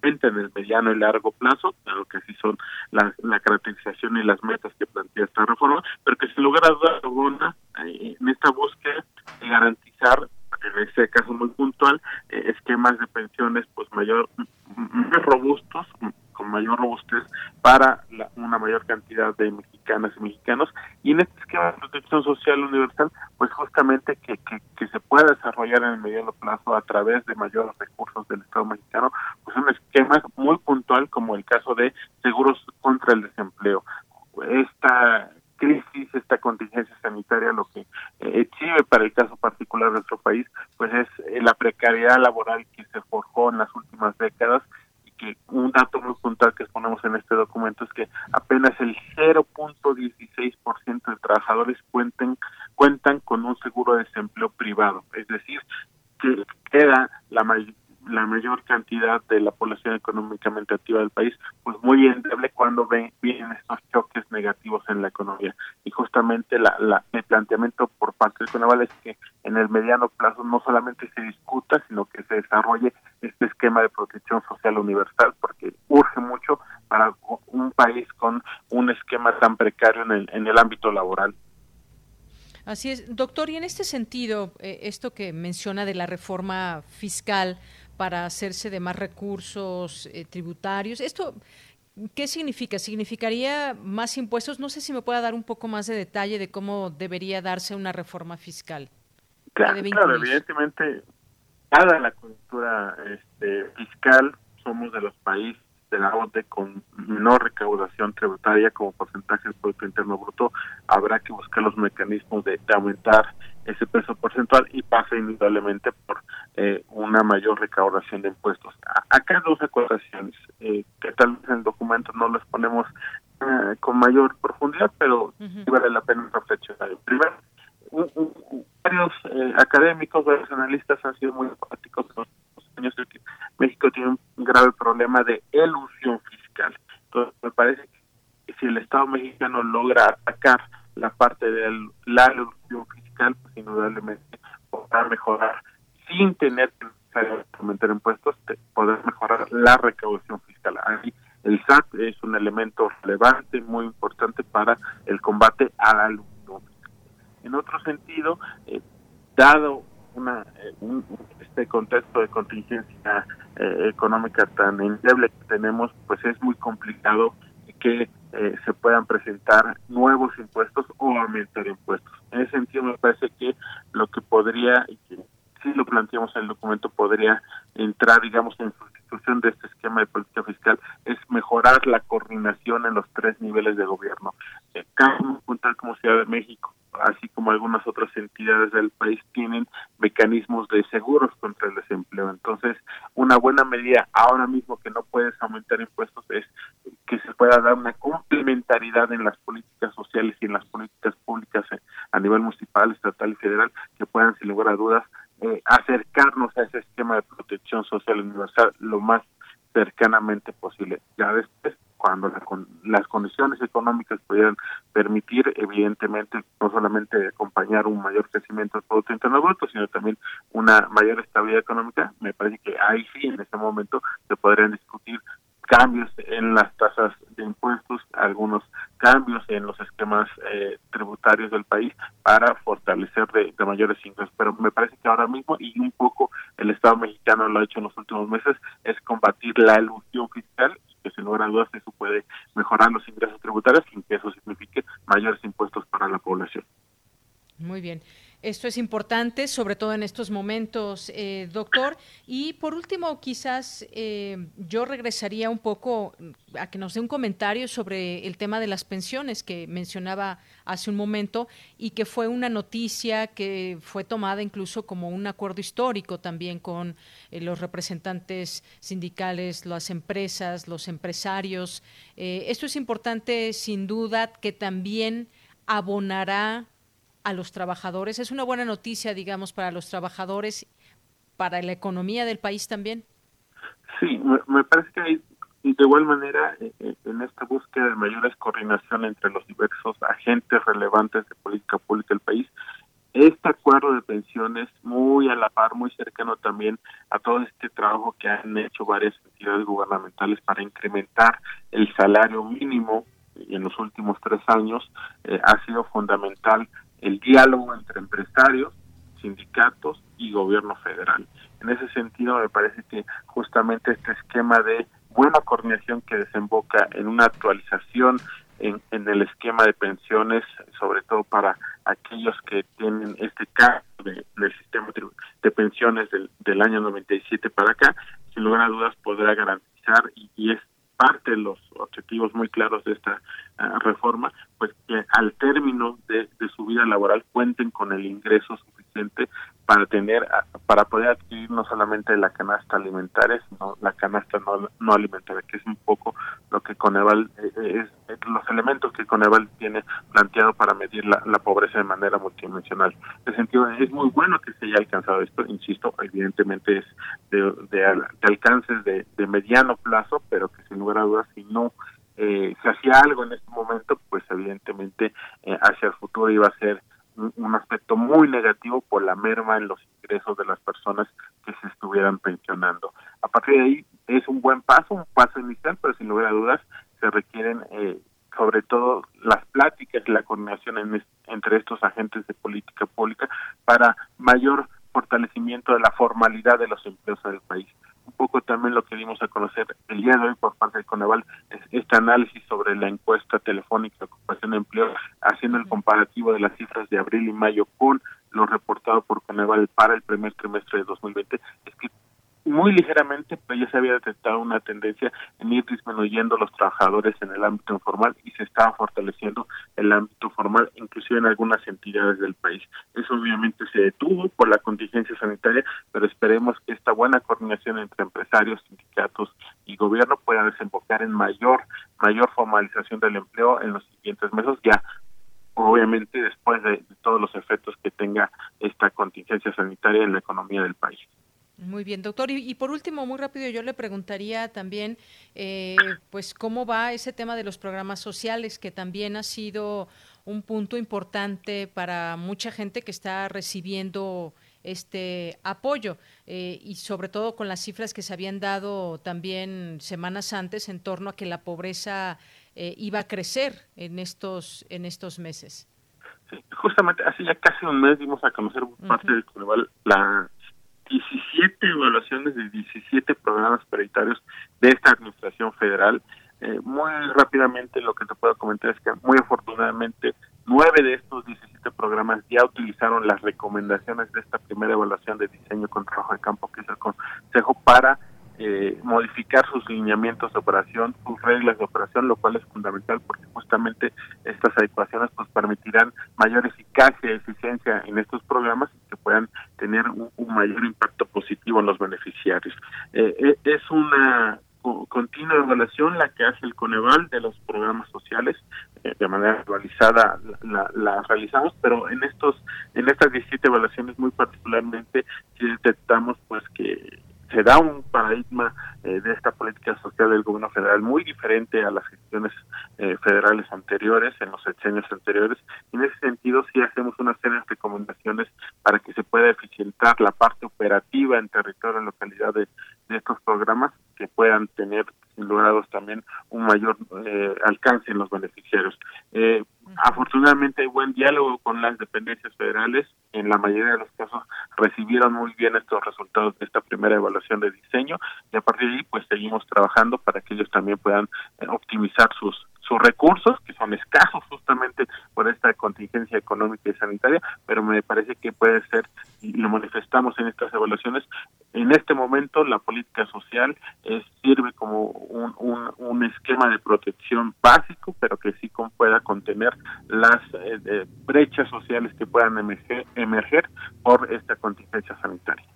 cuenta en el mediano y largo plazo, claro que sí son la, la caracterización y las metas que plantea esta reforma, pero que sin lugar a dudas alguna eh, en esta búsqueda de garantizar en este caso muy puntual eh, esquemas de pensiones pues mayor más robustos con mayor robustez para una mayor cantidad de mexicanas y mexicanos. Y en este esquema de protección social universal pues justamente que, que, se pueda desarrollar en el mediano plazo a través de mayores recursos del Estado mexicano pues un esquema muy puntual como el caso de seguros contra el desempleo. Esta crisis, esta contingencia sanitaria, lo que eh, exhibe para el caso particular de nuestro país, pues es eh, la precariedad laboral que se forjó en las últimas décadas que un dato muy puntual que exponemos en este documento es que apenas el 0.16% de trabajadores cuenten, cuentan con un seguro de desempleo privado, es decir, que queda la mayoría la mayor cantidad de la población económicamente activa del país, pues muy endeble cuando ven, vienen estos choques negativos en la economía. Y justamente la, la, el planteamiento por parte de Conaval es que en el mediano plazo no solamente se discuta, sino que se desarrolle este esquema de protección social universal, porque urge mucho para un país con un esquema tan precario en el, en el ámbito laboral. Así es, doctor, y en este sentido, eh, esto que menciona de la reforma fiscal, para hacerse de más recursos eh, tributarios. ¿Esto qué significa? ¿Significaría más impuestos? No sé si me pueda dar un poco más de detalle de cómo debería darse una reforma fiscal. Claro, evidentemente, dada la cultura este, fiscal, somos de los países de la OTE con menor recaudación tributaria como porcentaje del Producto Interno Bruto, habrá que buscar los mecanismos de aumentar ese peso porcentual y pasa indudablemente por eh, una mayor recaudación de impuestos. Acá dos ecuaciones eh, que tal vez en el documento no las ponemos eh, con mayor profundidad, pero vale la pena reflexionar. Primero, varios académicos, varios analistas han sido muy enfáticos en los años de que México tiene un grave problema de elusión fiscal. Entonces, me parece que si el Estado mexicano logra atacar la parte de la elusión fiscal, pues indudablemente podrá mejorar sin tener que aumentar impuestos, poder mejorar la recaudación fiscal. Ahí el SAT es un elemento relevante, muy importante para el combate a la luz. En otro sentido, eh, dado una, eh, este contexto de contingencia eh, económica tan endeble que tenemos, pues es muy complicado que eh, se puedan presentar nuevos impuestos o aumentar impuestos. En ese sentido, me parece que lo que podría, y que si lo planteamos en el documento, entrar, digamos, en sustitución de este esquema de política fiscal, es mejorar la coordinación en los tres niveles de gobierno. Eh, cada puntal como Ciudad de México, así como algunas otras entidades del país, tienen mecanismos de seguros contra el desempleo. Entonces, una buena medida ahora mismo que no puedes aumentar impuestos es que se pueda dar una complementariedad en las políticas sociales y en las políticas públicas eh, a nivel municipal, estatal y federal que puedan, sin lugar a dudas, eh, acercarnos a ese esquema de protección social universal lo más cercanamente posible. Ya después, cuando las condiciones económicas pudieran permitir, evidentemente, no solamente acompañar un mayor crecimiento del Producto Interno Bruto, sino también una mayor estabilidad económica, me parece que ahí sí, en ese momento, se podrían discutir cambios en las tasas de impuestos, algunos cambios en los esquemas eh, tributarios del país para fortalecer de, mayores ingresos. Pero me parece que ahora mismo, y un poco el Estado mexicano lo ha hecho en los últimos meses, es combatir la elusión fiscal, que sin lugar a dudas eso puede mejorar los ingresos tributarios sin que eso signifique mayores impuestos para la población. Muy bien. Esto es importante, sobre todo en estos momentos, eh, doctor. Y por último, quizás eh, yo regresaría un poco a que nos dé un comentario sobre el tema de las pensiones que mencionaba hace un momento y que fue una noticia que fue tomada incluso como un acuerdo histórico también con eh, los representantes sindicales, las empresas, los empresarios. esto es importante, sin duda, que también abonará a los trabajadores? ¿Es una buena noticia, digamos, para los trabajadores, para la economía del país también? Sí, me, parece que hay de igual manera, eh, eh, en esta búsqueda de mayores coordinación entre los diversos agentes relevantes de política pública del país, este acuerdo de pensiones muy a la par, muy cercano también a todo este trabajo que han hecho varias entidades gubernamentales para incrementar el salario mínimo en los últimos tres años, eh, ha sido fundamental el diálogo entre empresarios, sindicatos y gobierno federal. En ese sentido, me parece que justamente este esquema de buena coordinación que desemboca en una actualización en, el esquema de pensiones, sobre todo para aquellos que tienen este caso de, del sistema de pensiones del, del año 97 para acá, sin lugar a dudas podrá garantizar y, y es parte de los objetivos muy claros de esta uh, reforma, pues que al término de, de, su vida laboral cuenten con el ingreso suficiente para tener, para poder adquirir no solamente la canasta alimentaria, sino la canasta no, no alimentaria, que es un poco lo que Coneval, eh, es, es, los elementos que Coneval tiene planteado para medir la, la pobreza de manera multidimensional. En sentido, es muy bueno que se haya alcanzado esto, insisto, evidentemente es de, de, de alcances de, de mediano plazo, pero que sin lugar a dudas, si no eh, se hacía algo en este momento, pues evidentemente eh, hacia el futuro iba a ser un, aspecto muy negativo por la merma en los ingresos de las personas que se estuvieran pensionando. A partir de ahí es un buen paso, un paso inicial, pero sin lugar a dudas se requieren eh, sobre todo las pláticas y la coordinación en, entre estos agentes de política pública para mayor fortalecimiento de la formalidad de los empleos del país un poco también lo que dimos a conocer el día de hoy por parte de Coneval es este análisis sobre la encuesta telefónica de ocupación de empleo, haciendo el comparativo de las cifras de abril y mayo con lo reportado por Coneval para el primer trimestre de 2020, es que muy ligeramente, pero ya se había detectado una tendencia en ir disminuyendo los trabajadores en el ámbito informal y se estaba fortaleciendo el ámbito formal, inclusive en algunas entidades del país. Eso obviamente se detuvo por la contingencia sanitaria, pero esperemos que esta buena coordinación entre empresarios, sindicatos y gobierno pueda desembocar en mayor, mayor formalización del empleo en los siguientes meses, ya obviamente después de, de todos los efectos que tenga esta contingencia sanitaria en la economía del país. Muy bien, doctor. Y, y, por último, muy rápido, yo le preguntaría también, eh, pues, cómo va ese tema de los programas sociales, que también ha sido un punto importante para mucha gente que está recibiendo este apoyo eh, y sobre todo con las cifras que se habían dado también semanas antes en torno a que la pobreza eh, iba a crecer en estos en estos meses. Sí, justamente hace ya casi un mes dimos a conocer por parte uh -huh. del Coneval la 17 evaluaciones de 17 programas prioritarios de esta administración federal. Eh, muy rápidamente lo que te puedo comentar es que muy afortunadamente nueve de estos 17 programas ya utilizaron las recomendaciones de esta primera evaluación de diseño con trabajo de campo que es el Consejo para eh, modificar sus lineamientos de operación, sus reglas de operación, lo cual es fundamental porque justamente estas adecuaciones pues permitirán mayor eficacia y eficiencia en estos programas y que puedan tener un, un mayor impacto positivo en los beneficiarios. Eh, es una continua evaluación la que hace el Coneval de los programas sociales eh, de manera actualizada la, la, realizamos pero en estos en estas 17 evaluaciones muy particularmente detectamos pues que se da un paradigma eh, de esta política social del gobierno federal muy diferente a las gestiones eh, federales anteriores, en los sexenios anteriores. En ese sentido, sí hacemos una serie de recomendaciones para que se pueda eficientar la parte operativa en territorio, en localidad de, estos programas, que puedan tener, dudas, también un mayor eh, alcance en los beneficiarios. Eh, afortunadamente hay buen diálogo con las dependencias federales. En la mayoría de los casos recibieron muy bien estos resultados de esta primera evaluación de diseño y a partir de ahí pues seguimos trabajando para que ellos también puedan eh, optimizar sus sus recursos, que son escasos justamente por esta contingencia económica y sanitaria, pero me parece que puede ser, y lo manifestamos en estas evaluaciones, en este momento la política social es, sirve como un, un, un, esquema de protección básico, pero que sí con, pueda contener las eh, eh, brechas sociales que puedan emerger, emerger por esta contingencia sanitaria.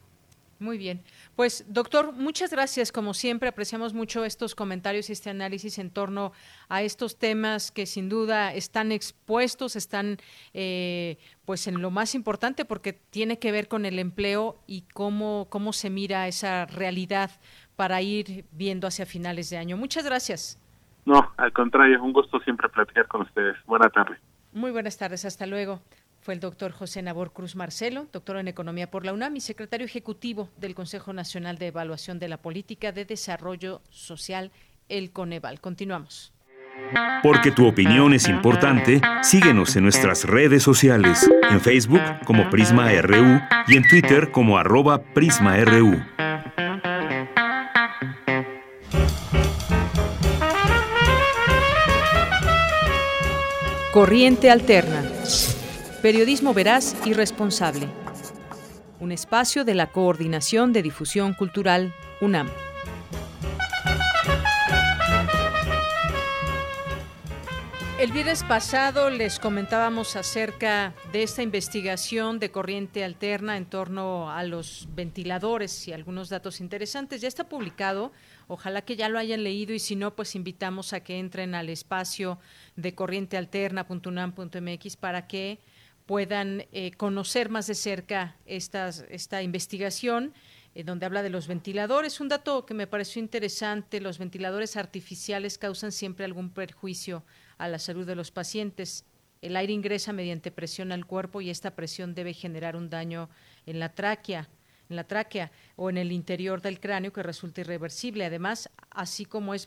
Muy bien. Pues, doctor, muchas gracias. Como siempre, apreciamos mucho estos comentarios y este análisis en torno a estos temas que sin duda están expuestos, están eh, pues en lo más importante porque tiene que ver con el empleo y cómo, cómo se mira esa realidad para ir viendo hacia finales de año. Muchas gracias. No, al contrario, es un gusto siempre platicar con ustedes. Buenas tardes. Muy buenas tardes, hasta luego. Fue el doctor José Nabor Cruz Marcelo, doctor en Economía por la UNAM y secretario ejecutivo del Consejo Nacional de Evaluación de la Política de Desarrollo Social, el Coneval. Continuamos. Porque tu opinión es importante, síguenos en nuestras redes sociales, en Facebook como Prisma RU y en Twitter como arroba PrismaRU. Corriente Alterna. Periodismo veraz y responsable. Un espacio de la Coordinación de Difusión Cultural, UNAM. El viernes pasado les comentábamos acerca de esta investigación de corriente alterna en torno a los ventiladores y algunos datos interesantes. Ya está publicado, ojalá que ya lo hayan leído y si no, pues invitamos a que entren al espacio de corrientealterna.unam.mx para que puedan eh, conocer más de cerca estas, esta investigación eh, donde habla de los ventiladores. Un dato que me pareció interesante, los ventiladores artificiales causan siempre algún perjuicio a la salud de los pacientes. El aire ingresa mediante presión al cuerpo y esta presión debe generar un daño en la tráquea, en la tráquea o en el interior del cráneo que resulta irreversible. Además, así como es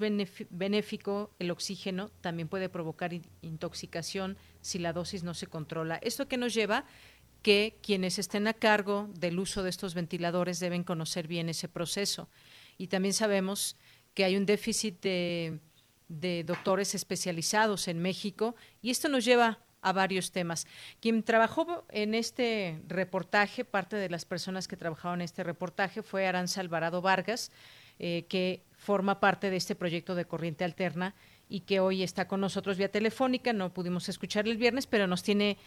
benéfico el oxígeno, también puede provocar intoxicación si la dosis no se controla. Esto que nos lleva que quienes estén a cargo del uso de estos ventiladores deben conocer bien ese proceso. Y también sabemos que hay un déficit de doctores especializados en México y esto nos lleva a varios temas. Quien trabajó en este reportaje, parte de las personas que trabajaron en este reportaje fue Aranza Alvarado Vargas, eh, que forma parte de este proyecto de Corriente Alterna y que hoy está con nosotros vía telefónica. No pudimos escuchar el viernes, pero nos tiene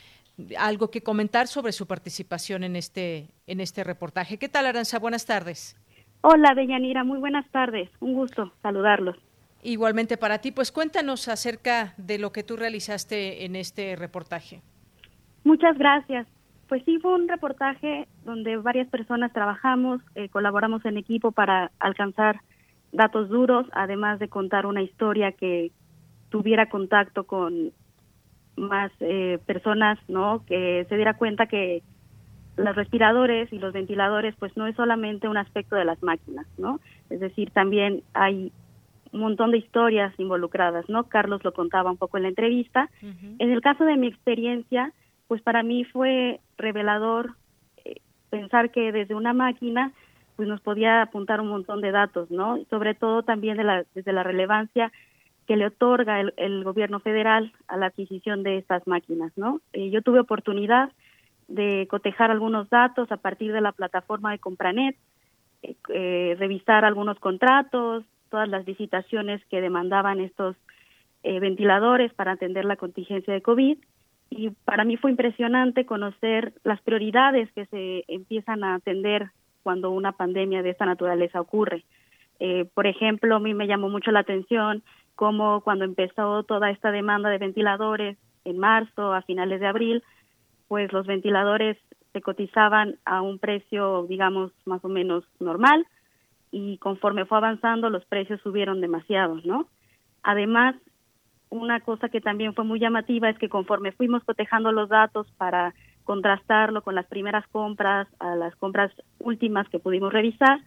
algo que comentar sobre su participación en este, en este reportaje. ¿Qué tal, Aranza? Buenas tardes. Hola, Deyanira. Muy buenas tardes. Un gusto saludarlos. Igualmente para ti, pues cuéntanos acerca de lo que tú realizaste en este reportaje. Muchas gracias. Pues sí, fue un reportaje donde varias personas trabajamos, eh, colaboramos en equipo para alcanzar datos duros, además de contar una historia que tuviera contacto con más eh, personas, ¿no? Que se diera cuenta que los respiradores y los ventiladores, pues no es solamente un aspecto de las máquinas, ¿no? Es decir, también hay un montón de historias involucradas, ¿no? Carlos lo contaba un poco en la entrevista. En el caso de mi experiencia, pues para mí fue revelador eh, pensar que desde una máquina pues nos podía apuntar un montón de datos, ¿no? sobre todo también de la, desde la relevancia que le otorga el, gobierno federal a la adquisición de estas máquinas, ¿no? Eh, yo tuve oportunidad de cotejar algunos datos a partir de la plataforma de Compranet, eh, revisar algunos contratos, todas las visitaciones que demandaban estos eh, ventiladores para atender la contingencia de COVID. Y para mí fue impresionante conocer las prioridades que se empiezan a atender cuando una pandemia de esta naturaleza ocurre. Eh, por ejemplo, a mí me llamó mucho la atención cómo cuando empezó toda esta demanda de ventiladores en marzo, a finales de abril, pues los ventiladores se cotizaban a un precio, digamos, más o menos normal, y conforme fue avanzando los precios subieron demasiado, ¿no? Además, una cosa que también fue muy llamativa es que conforme fuimos cotejando los datos para contrastarlo con las primeras compras a las compras últimas que pudimos revisar,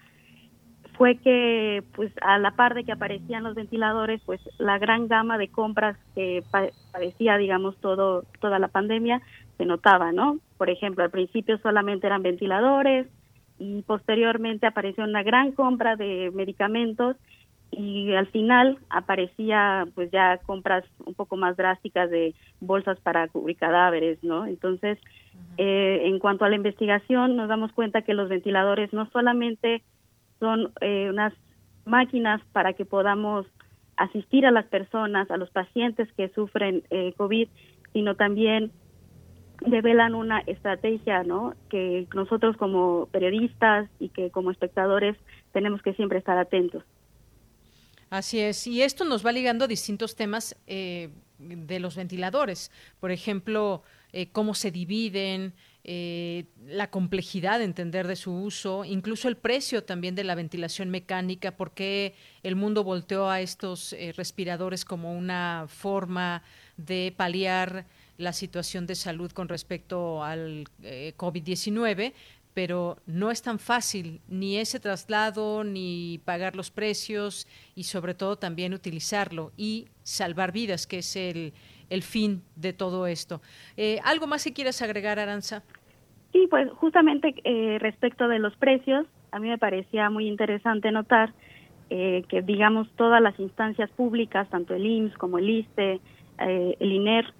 fue que pues a la par de que aparecían los ventiladores, pues la gran gama de compras que parecía, digamos, todo toda la pandemia se notaba, ¿no? Por ejemplo, al principio solamente eran ventiladores, y posteriormente apareció una gran compra de medicamentos y al final aparecía pues ya compras un poco más drásticas de bolsas para cubrir cadáveres, ¿no? Entonces, eh, en cuanto a la investigación, nos damos cuenta que los ventiladores no solamente son eh, unas máquinas para que podamos asistir a las personas, a los pacientes que sufren eh, COVID, sino también develan una estrategia, ¿no? Que nosotros como periodistas y que como espectadores tenemos que siempre estar atentos. Así es, y esto nos va ligando a distintos temas eh, de los ventiladores. Por ejemplo, eh, cómo se dividen, eh, la complejidad de entender de su uso, incluso el precio también de la ventilación mecánica, porque el mundo volteó a estos eh, respiradores como una forma de paliar la situación de salud con respecto al COVID-19, pero no es tan fácil ni ese traslado, ni pagar los precios y sobre todo también utilizarlo y salvar vidas, que es el, el fin de todo esto. Eh, ¿Algo más si quieres agregar, Aranza? Sí, pues justamente eh, respecto de los precios, a mí me parecía muy interesante notar eh, que, digamos, todas las instancias públicas, tanto el IMSS como el ISTE, el INER,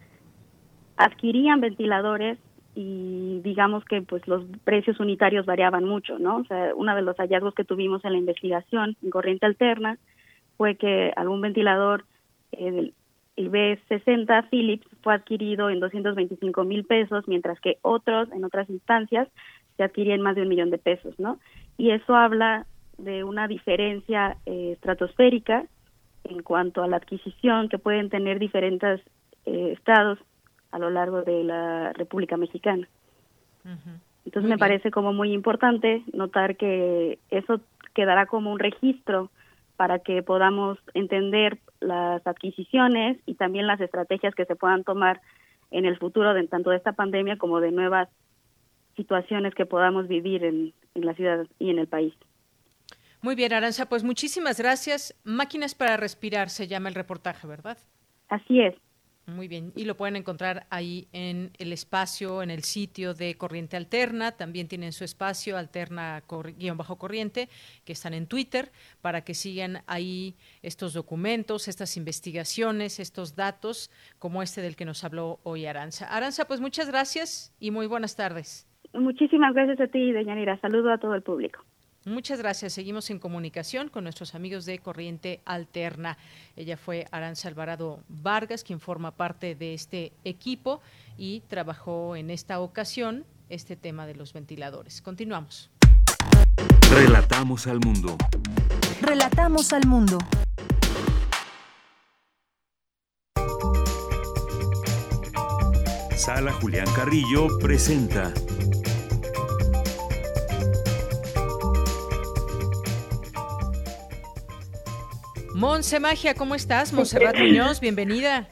adquirían ventiladores y digamos que pues los precios unitarios variaban mucho, ¿no? O sea, uno de los hallazgos que tuvimos en la investigación en corriente alterna fue que algún ventilador el, el B60 Philips fue adquirido en 225 mil pesos, mientras que otros, en otras instancias, se adquirían más de un millón de pesos, ¿no? Y eso habla de una diferencia eh, estratosférica en cuanto a la adquisición que pueden tener diferentes eh, estados a lo largo de la República Mexicana. Entonces me parece como muy importante notar que eso quedará como un registro para que podamos entender las adquisiciones y también las estrategias que se puedan tomar en el futuro de tanto de esta pandemia como de nuevas situaciones que podamos vivir en, en la ciudad y en el país. Muy bien, Aranza, pues muchísimas gracias. Máquinas para respirar se llama el reportaje, ¿verdad? Así es. Muy bien, y lo pueden encontrar ahí en el espacio, en el sitio de Corriente Alterna. También tienen su espacio Alterna guion bajo corriente, que están en Twitter, para que sigan ahí estos documentos, estas investigaciones, estos datos, como este del que nos habló hoy Aranza. Aranza, pues muchas gracias y muy buenas tardes. Muchísimas gracias a ti, Deyanira. Saludo a todo el público. Muchas gracias. Seguimos en comunicación con nuestros amigos de Corriente Alterna. Ella fue Aranza Alvarado Vargas, quien forma parte de este equipo y trabajó en esta ocasión este tema de los ventiladores. Continuamos. Relatamos al mundo. Relatamos al mundo. Sala Julián Carrillo presenta Monse Magia, ¿cómo estás? Monserrat Muñoz, bienvenida.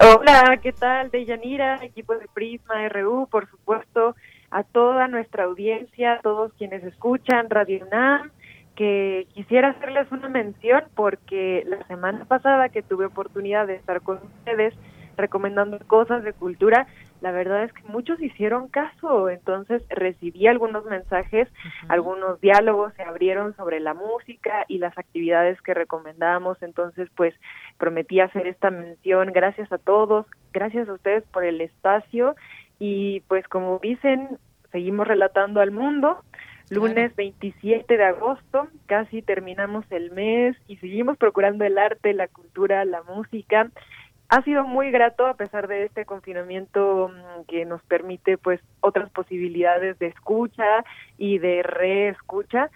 Hola, ¿qué tal? Deyanira, equipo de Prisma RU, por supuesto, a toda nuestra audiencia, a todos quienes escuchan Radio UNAM, que quisiera hacerles una mención porque la semana pasada que tuve oportunidad de estar con ustedes recomendando cosas de cultura, la verdad es que muchos hicieron caso, entonces recibí algunos mensajes, algunos diálogos se abrieron sobre la música y las actividades que recomendábamos, entonces pues prometí hacer esta mención, gracias a todos, gracias a ustedes por el espacio y pues como dicen, seguimos relatando al mundo, lunes 27 de agosto, casi terminamos el mes y seguimos procurando el arte, la cultura, la música ha sido muy grato a pesar de este confinamiento mm, que nos permite pues otras posibilidades de escucha y de reescucha.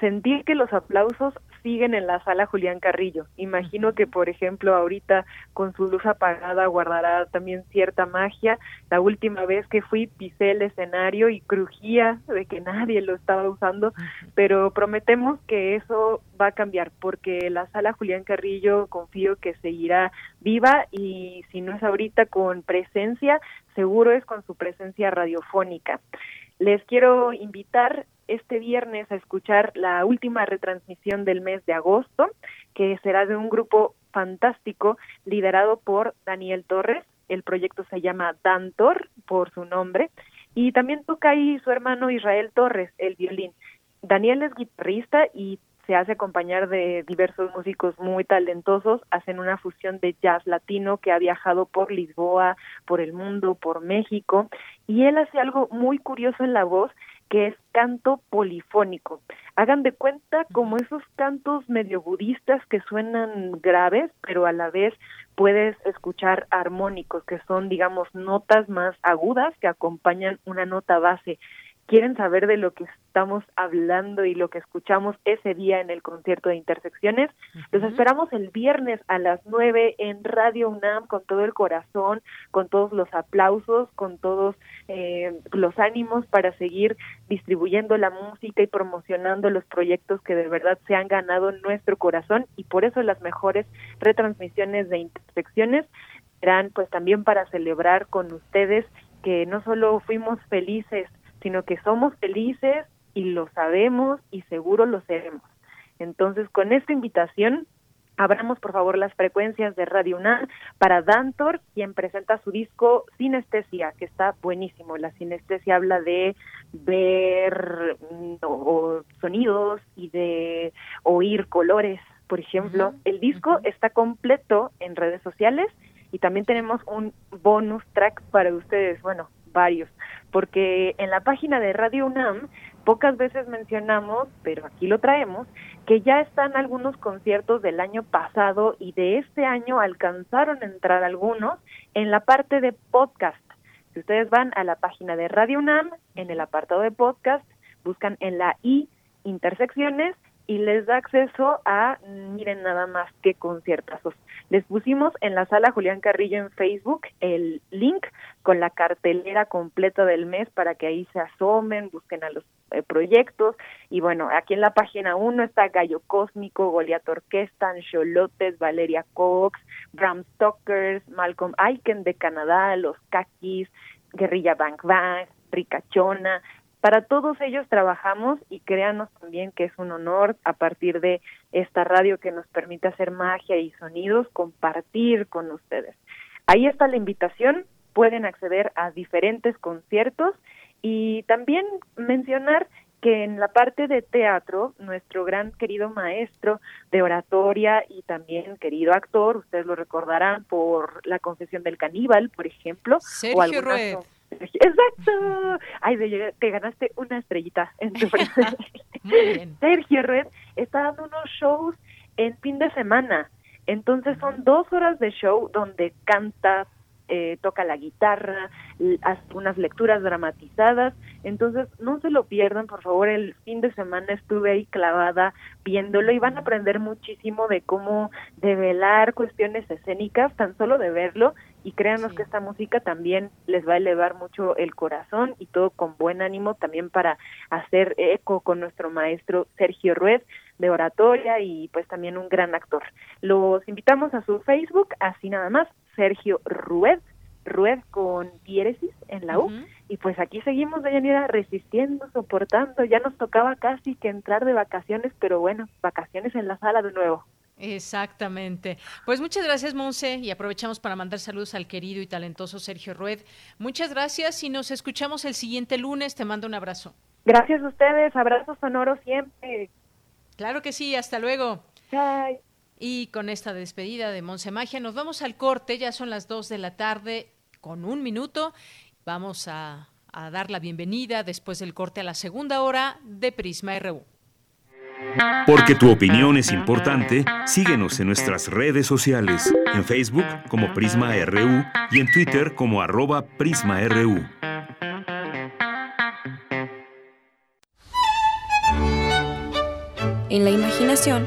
Sentir que los aplausos siguen en la sala Julián Carrillo. Imagino que, por ejemplo, ahorita con su luz apagada guardará también cierta magia. La última vez que fui pisé el escenario y crujía de que nadie lo estaba usando, pero prometemos que eso va a cambiar porque la sala Julián Carrillo confío que seguirá viva y si no es ahorita con presencia, seguro es con su presencia radiofónica. Les quiero invitar este viernes a escuchar la última retransmisión del mes de agosto, que será de un grupo fantástico liderado por Daniel Torres. El proyecto se llama Dantor por su nombre y también toca ahí su hermano Israel Torres, el violín. Daniel es guitarrista y se hace acompañar de diversos músicos muy talentosos, hacen una fusión de jazz latino que ha viajado por Lisboa, por el mundo, por México, y él hace algo muy curioso en la voz que es canto polifónico. Hagan de cuenta como esos cantos medio budistas que suenan graves, pero a la vez puedes escuchar armónicos, que son, digamos, notas más agudas que acompañan una nota base. ¿Quieren saber de lo que estamos hablando y lo que escuchamos ese día en el concierto de Intersecciones. Los esperamos el viernes a las 9 en Radio UNAM con todo el corazón, con todos los aplausos, con todos eh, los ánimos para seguir distribuyendo la música y promocionando los proyectos que de verdad se han ganado nuestro corazón y por eso las mejores retransmisiones de Intersecciones serán pues también para celebrar con ustedes que no solo fuimos felices, sino que somos felices y lo sabemos y seguro lo seremos. Entonces, con esta invitación, abramos por favor las frecuencias de Radio UNAM para Dantor, quien presenta su disco Sinestesia, que está buenísimo. La sinestesia habla de ver mm, sonidos y de oír colores, por ejemplo. El disco está completo en redes sociales y también tenemos un bonus track para ustedes, bueno, varios, porque en la página de Radio UNAM pocas veces mencionamos, pero aquí lo traemos, que ya están algunos conciertos del año pasado y de este año alcanzaron a entrar algunos en la parte de podcast. Si ustedes van a la página de Radio UNAM, en el apartado de podcast, buscan en la I intersecciones y les da acceso a, miren nada más qué conciertazos. Les pusimos en la sala Julián Carrillo en Facebook el link con la cartelera completa del mes para que ahí se asomen, busquen a los eh, proyectos. Y bueno, aquí en la página 1 está Gallo Cósmico, Goliath Orquesta, Ancholotes, Valeria Cox, Bram Stokers, Malcolm Aiken de Canadá, Los Kakis, Guerrilla Bank Bang, Ricachona, para todos ellos trabajamos y créanos también que es un honor a partir de esta radio que nos permite hacer magia y sonidos, compartir con ustedes. Ahí está la invitación, pueden acceder a diferentes conciertos y también mencionar que en la parte de teatro, nuestro gran querido maestro de oratoria y también querido actor, ustedes lo recordarán por La confesión del caníbal, por ejemplo, Sergio o Exacto. Ay, te ganaste una estrellita en tu [LAUGHS] Sergio Red está dando unos shows en fin de semana. Entonces son dos horas de show donde canta, eh, toca la guitarra, hace unas lecturas dramatizadas. Entonces, no se lo pierdan, por favor. El fin de semana estuve ahí clavada viéndolo y van a aprender muchísimo de cómo develar cuestiones escénicas, tan solo de verlo. Y créanos que esta música también les va a elevar mucho el corazón y todo con buen ánimo también para hacer eco con nuestro maestro Sergio Ruiz de oratoria y pues también un gran actor. Los invitamos a su Facebook, así nada más, Sergio Rued, Rued con diéresis en la U. Y pues aquí seguimos, Deyanira, resistiendo, soportando. Ya nos tocaba casi que entrar de vacaciones, pero bueno, vacaciones en la sala de nuevo. Exactamente. Pues muchas gracias, Monse, y aprovechamos para mandar saludos al querido y talentoso Sergio Rued. Muchas gracias y nos escuchamos el siguiente lunes. Te mando un abrazo. Gracias a ustedes, abrazos sonoros siempre. Claro que sí, hasta luego. Bye. Y con esta despedida de Monse Magia nos vamos al corte, ya son las 2 de la tarde con un minuto. Vamos a, a dar la bienvenida después del corte a la segunda hora de Prisma RU. Porque tu opinión es importante, síguenos en nuestras redes sociales, en Facebook como Prisma RU y en Twitter como arroba PrismaRU. En la imaginación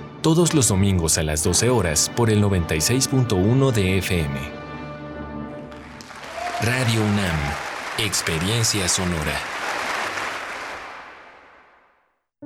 todos los domingos a las 12 horas por el 96.1 de FM. Radio UNAM, Experiencia Sonora.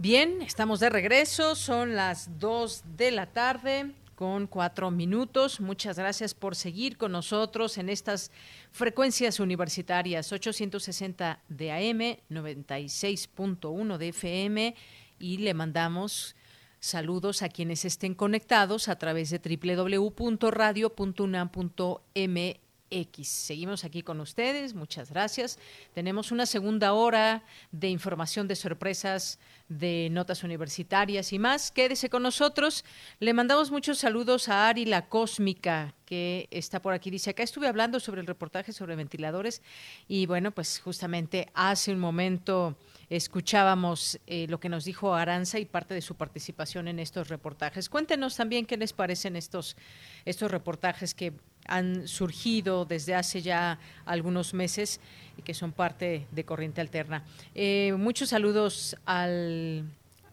Bien, estamos de regreso, son las 2 de la tarde con cuatro minutos. Muchas gracias por seguir con nosotros en estas frecuencias universitarias 860 de AM, 96.1 de FM y le mandamos saludos a quienes estén conectados a través de www.radio.unam.mx X. Seguimos aquí con ustedes, muchas gracias. Tenemos una segunda hora de información de sorpresas, de notas universitarias y más. Quédese con nosotros. Le mandamos muchos saludos a Ari la Cósmica, que está por aquí. Dice, acá estuve hablando sobre el reportaje sobre ventiladores y bueno, pues justamente hace un momento escuchábamos eh, lo que nos dijo Aranza y parte de su participación en estos reportajes. Cuéntenos también qué les parecen estos, estos reportajes que han surgido desde hace ya algunos meses y que son parte de Corriente Alterna. Eh, muchos saludos al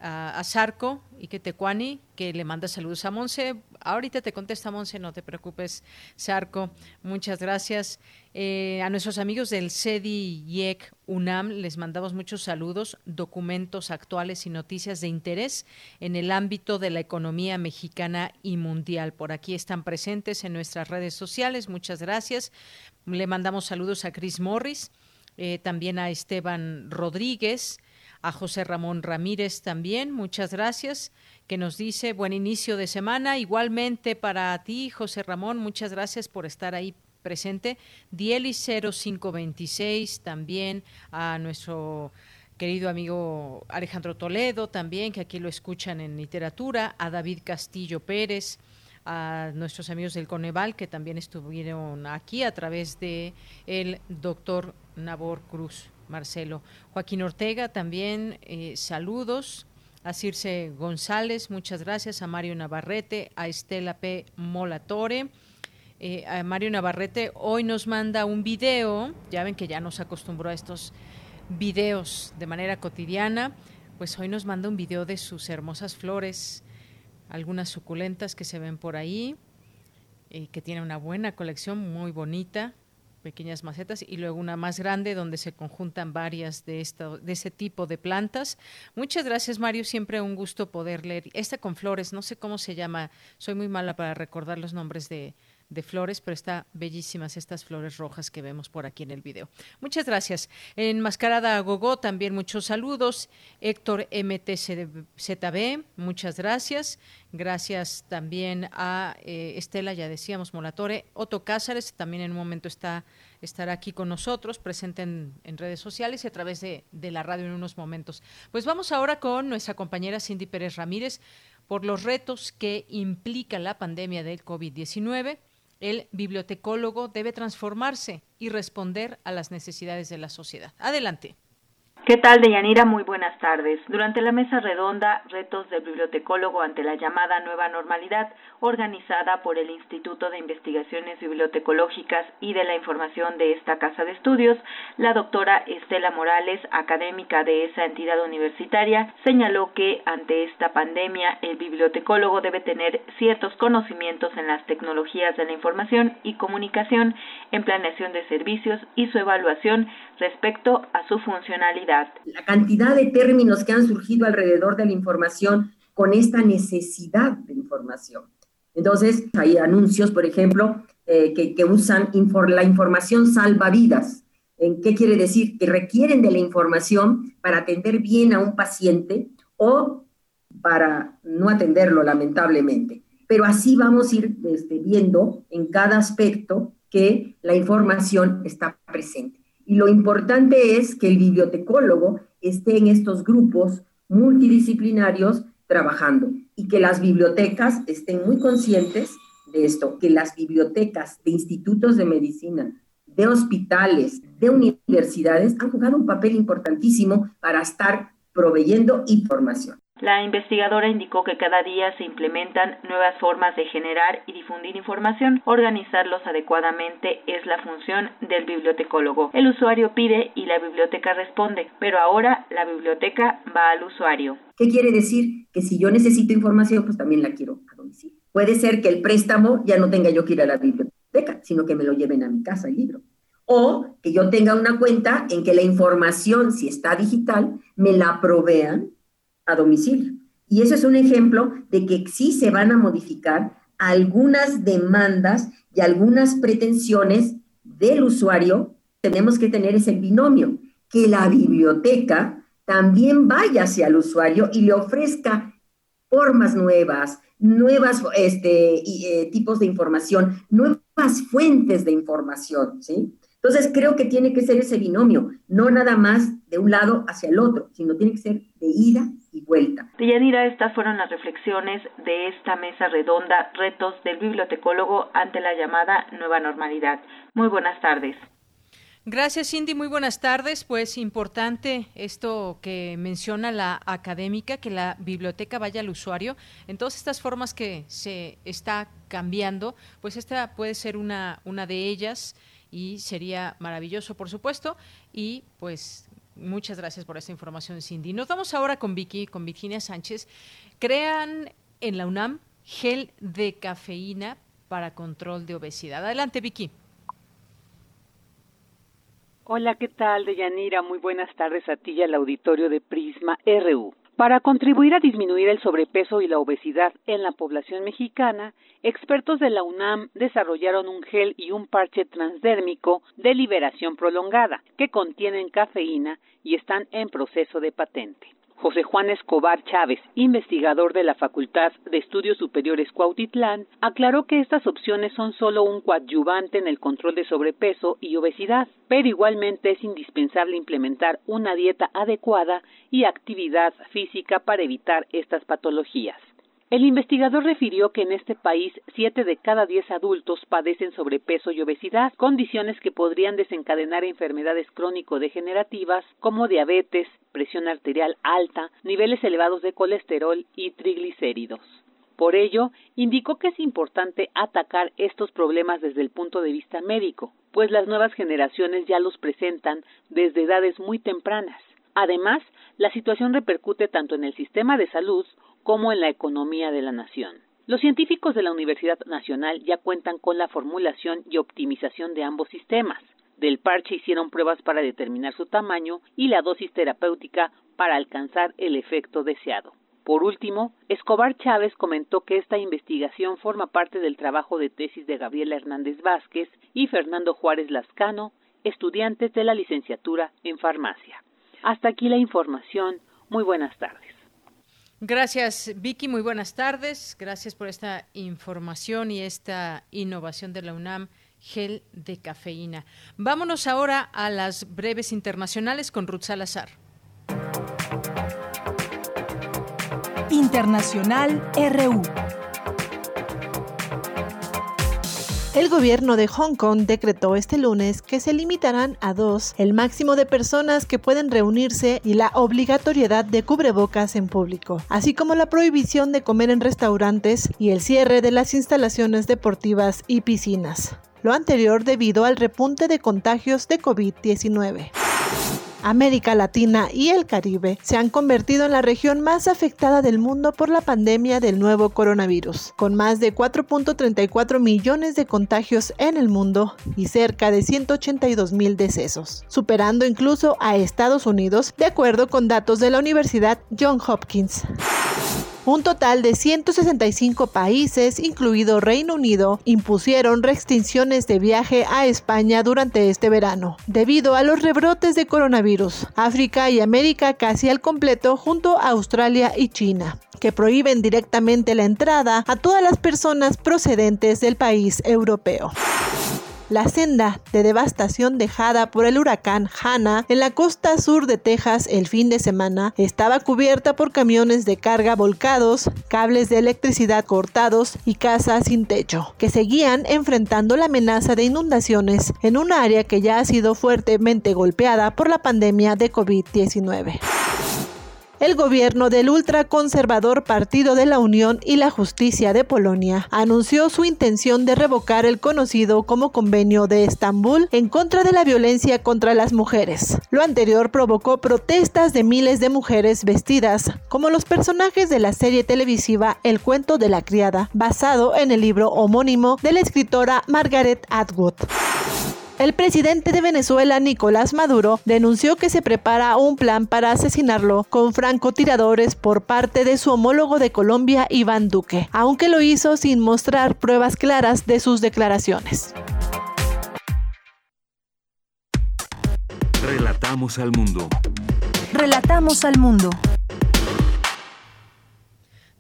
a, Sarco y que Tecuani, que le manda saludos a Monse. Ahorita te contesta Monse, no te preocupes, Sarco. Muchas gracias. Eh, a nuestros amigos del CEDI IEC UNAM les mandamos muchos saludos, documentos actuales y noticias de interés en el ámbito de la economía mexicana y mundial. Por aquí están presentes en nuestras redes sociales. Muchas gracias. Le mandamos saludos a Chris Morris, eh, también a Esteban Rodríguez a José Ramón Ramírez también, muchas gracias, que nos dice buen inicio de semana. Igualmente para ti, José Ramón, muchas gracias por estar ahí presente. Dieli 0526 también a nuestro querido amigo Alejandro Toledo también, que aquí lo escuchan en literatura, a David Castillo Pérez, a nuestros amigos del Coneval que también estuvieron aquí a través de el doctor Nabor Cruz. Marcelo. Joaquín Ortega también, eh, saludos. A Circe González, muchas gracias. A Mario Navarrete, a Estela P. Molatore. Eh, a Mario Navarrete hoy nos manda un video, ya ven que ya nos acostumbró a estos videos de manera cotidiana, pues hoy nos manda un video de sus hermosas flores, algunas suculentas que se ven por ahí, eh, que tiene una buena colección, muy bonita, pequeñas macetas y luego una más grande donde se conjuntan varias de, esta, de ese tipo de plantas. Muchas gracias, Mario. Siempre un gusto poder leer. Esta con flores, no sé cómo se llama. Soy muy mala para recordar los nombres de, de flores, pero está bellísimas estas flores rojas que vemos por aquí en el video. Muchas gracias. En Mascarada Gogó también muchos saludos. Héctor MTZB, muchas gracias. Gracias también a eh, Estela, ya decíamos, Molatore. Otto Cázares también en un momento está estará aquí con nosotros, presente en, redes sociales y a través de, de la radio en unos momentos. Pues vamos ahora con nuestra compañera Cindy Pérez Ramírez por los retos que implica la pandemia del COVID-19 el bibliotecólogo debe transformarse y responder a las necesidades de la sociedad. Adelante. ¿Qué tal, Deyanira? Muy buenas tardes. Durante la mesa redonda Retos del Bibliotecólogo ante la llamada Nueva Normalidad, organizada por el Instituto de Investigaciones Bibliotecológicas y de la Información de esta Casa de Estudios, la doctora Estela Morales, académica de esa entidad universitaria, señaló que ante esta pandemia el bibliotecólogo debe tener ciertos conocimientos en las tecnologías de la información y comunicación, en planeación de servicios y su evaluación respecto a su funcionalidad. La cantidad de términos que han surgido alrededor de la información con esta necesidad de información. Entonces, hay anuncios, por ejemplo, eh, que, usan la información salva vidas. ¿En qué quiere decir? Que requieren de la información para atender bien a un paciente o para no atenderlo, lamentablemente. Pero así vamos a ir este, viendo en cada aspecto que la información está presente. Y lo importante es que el bibliotecólogo esté en estos grupos multidisciplinarios trabajando y que las bibliotecas estén muy conscientes de esto, que las bibliotecas de institutos de medicina, de hospitales, de universidades han jugado un papel importantísimo para estar proveyendo información. La investigadora indicó que cada día se implementan nuevas formas de generar y difundir información. Organizarlos adecuadamente es la función del bibliotecólogo. El usuario pide y la biblioteca responde, pero ahora la biblioteca va al usuario. ¿Qué quiere decir? Que si yo necesito información, pues también la quiero a domicilio. Puede ser que el préstamo ya no tenga yo que ir a la biblioteca, sino que me lo lleven a mi casa el libro. O que yo tenga una cuenta en que la información, si está digital, me la provean a domicilio. Y eso es un ejemplo de que sí se van a modificar algunas demandas y algunas pretensiones del usuario. Tenemos que tener ese binomio, que la biblioteca también vaya hacia el usuario y le ofrezca formas nuevas, nuevas este, eh, tipos de información, nuevas fuentes de información, ¿sí? Entonces creo que tiene que ser ese binomio, no nada más de un lado hacia el otro, sino tiene que ser de ida y vuelta. Deyanira, estas fueron las reflexiones de esta mesa redonda, retos del bibliotecólogo ante la llamada nueva normalidad. Muy buenas tardes. Gracias, Cindy. Muy buenas tardes. Pues importante esto que menciona la académica, que la biblioteca vaya al usuario. En todas estas formas que se está cambiando, pues esta puede ser una, una de ellas y sería maravilloso, por supuesto. Y pues muchas gracias por esta información, Cindy. Nos vamos ahora con Vicky, con Virginia Sánchez. Crean en la UNAM gel de cafeína para control de obesidad. Adelante, Vicky. Hola, ¿qué tal, Deyanira? Muy buenas tardes a ti y al auditorio de Prisma RU. Para contribuir a disminuir el sobrepeso y la obesidad en la población mexicana, expertos de la UNAM desarrollaron un gel y un parche transdérmico de liberación prolongada que contienen cafeína y están en proceso de patente. José Juan Escobar Chávez, investigador de la Facultad de Estudios Superiores Cuautitlán, aclaró que estas opciones son solo un coadyuvante en el control de sobrepeso y obesidad, pero igualmente es indispensable implementar una dieta adecuada y actividad física para evitar estas patologías. El investigador refirió que en este país siete de cada diez adultos padecen sobrepeso y obesidad, condiciones que podrían desencadenar enfermedades crónico-degenerativas como diabetes, presión arterial alta, niveles elevados de colesterol y triglicéridos. Por ello, indicó que es importante atacar estos problemas desde el punto de vista médico, pues las nuevas generaciones ya los presentan desde edades muy tempranas. Además, la situación repercute tanto en el sistema de salud como en la economía de la nación. Los científicos de la Universidad Nacional ya cuentan con la formulación y optimización de ambos sistemas. Del parche hicieron pruebas para determinar su tamaño y la dosis terapéutica para alcanzar el efecto deseado. Por último, Escobar Chávez comentó que esta investigación forma parte del trabajo de tesis de Gabriela Hernández Vázquez y Fernando Juárez Lascano, estudiantes de la licenciatura en farmacia. Hasta aquí la información. Muy buenas tardes. Gracias, Vicky. Muy buenas tardes. Gracias por esta información y esta innovación de la UNAM, gel de cafeína. Vámonos ahora a las breves internacionales con Ruth Salazar. Internacional RU. El gobierno de Hong Kong decretó este lunes que se limitarán a dos el máximo de personas que pueden reunirse y la obligatoriedad de cubrebocas en público, así como la prohibición de comer en restaurantes y el cierre de las instalaciones deportivas y piscinas. Lo anterior debido al repunte de contagios de COVID-19. América Latina y el Caribe se han convertido en la región más afectada del mundo por la pandemia del nuevo coronavirus, con más de 4.34 millones de contagios en el mundo y cerca de 182 mil decesos, superando incluso a Estados Unidos, de acuerdo con datos de la Universidad John Hopkins. Un total de 165 países, incluido Reino Unido, impusieron restricciones de viaje a España durante este verano, debido a los rebrotes de coronavirus. África y América casi al completo junto a Australia y China que prohíben directamente la entrada a todas las personas procedentes del país europeo. La senda de devastación dejada por el huracán Hanna en la costa sur de Texas el fin de semana estaba cubierta por camiones de carga volcados, cables de electricidad cortados y casas sin techo, que seguían enfrentando la amenaza de inundaciones en un área que ya ha sido fuertemente golpeada por la pandemia de COVID-19 el gobierno del ultraconservador Partido de la Unión y la Justicia de Polonia anunció su intención de revocar el conocido como Convenio de Estambul en contra de la violencia contra las mujeres. Lo anterior provocó protestas de miles de mujeres vestidas como los personajes de la serie televisiva El cuento de la criada, basado en el libro homónimo de la escritora Margaret Atwood. El presidente de Venezuela, Nicolás Maduro, denunció que se prepara un plan para asesinarlo con francotiradores por parte de su homólogo de Colombia, Iván Duque, aunque lo hizo sin mostrar pruebas claras de sus declaraciones. Relatamos al mundo. Relatamos al mundo.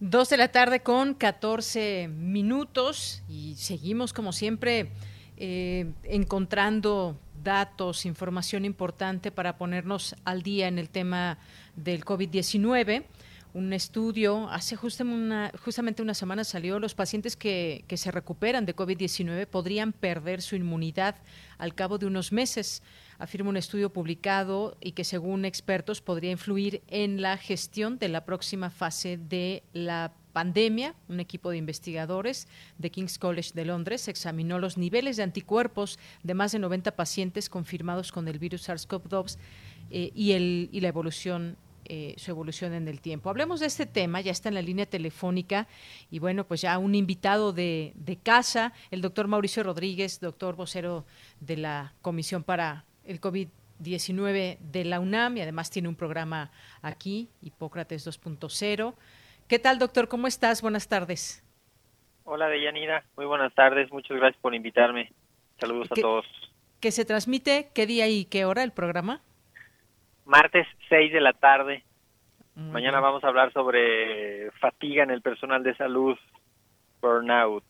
Dos de la tarde con 14 minutos y seguimos como siempre eh, encontrando datos, información importante para ponernos al día en el tema del COVID-19. Un estudio, hace justamente una semana salió, los pacientes que, que se recuperan de COVID-19 podrían perder su inmunidad al cabo de unos meses, afirma un estudio publicado y que según expertos podría influir en la gestión de la próxima fase de la pandemia, un equipo de investigadores de King's College de Londres examinó los niveles de anticuerpos de más de 90 pacientes confirmados con el virus SARS-CoV-2 eh, y, y la evolución eh, su evolución en el tiempo. Hablemos de este tema, ya está en la línea telefónica y bueno, pues ya un invitado de, de casa, el doctor Mauricio Rodríguez, doctor vocero de la Comisión para el COVID-19 de la UNAM y además tiene un programa aquí, Hipócrates 2.0. ¿Qué tal, doctor? ¿Cómo estás? Buenas tardes. Hola, Deyanira. Muy buenas tardes. Muchas gracias por invitarme. Saludos a todos. ¿Que se transmite qué día y qué hora el programa? Martes 6 de la tarde. Mañana vamos a hablar sobre fatiga en el personal de salud, burnout.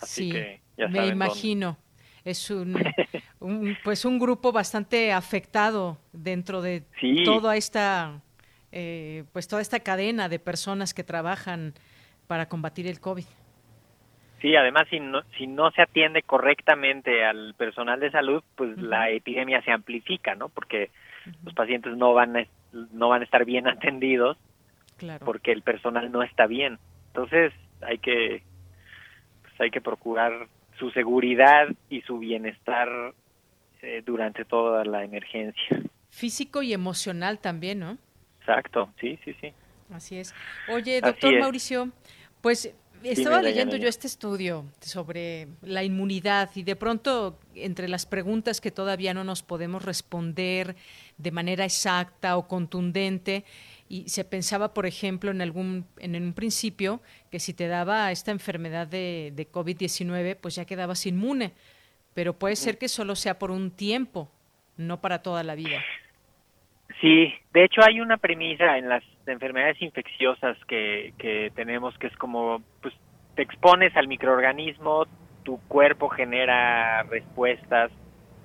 Así que ya me imagino. Es [LAUGHS] un, pues un grupo bastante afectado dentro de toda esta eh, pues toda esta cadena de personas que trabajan para combatir el COVID. Sí, además si no, si no se atiende correctamente al personal de salud, pues la epidemia se amplifica, ¿no? Porque los pacientes no van a, no van a estar bien atendidos porque el personal no está bien. Entonces hay que pues hay que procurar su seguridad y su bienestar eh, durante toda la emergencia. Físico y emocional también, ¿no? Exacto, sí, sí, sí. Así es. Oye, doctor Mauricio, pues estaba leyendo yo este estudio sobre la inmunidad y de pronto entre las preguntas que todavía no nos podemos responder de manera exacta o contundente y se pensaba, por ejemplo, en algún en un principio que si te daba esta enfermedad de, de COVID-19, pues ya quedabas inmune, pero puede ser que solo sea por un tiempo, no para toda la vida. Sí, de hecho hay una premisa en las enfermedades infecciosas que, tenemos que es como, pues te expones al microorganismo, tu cuerpo genera respuestas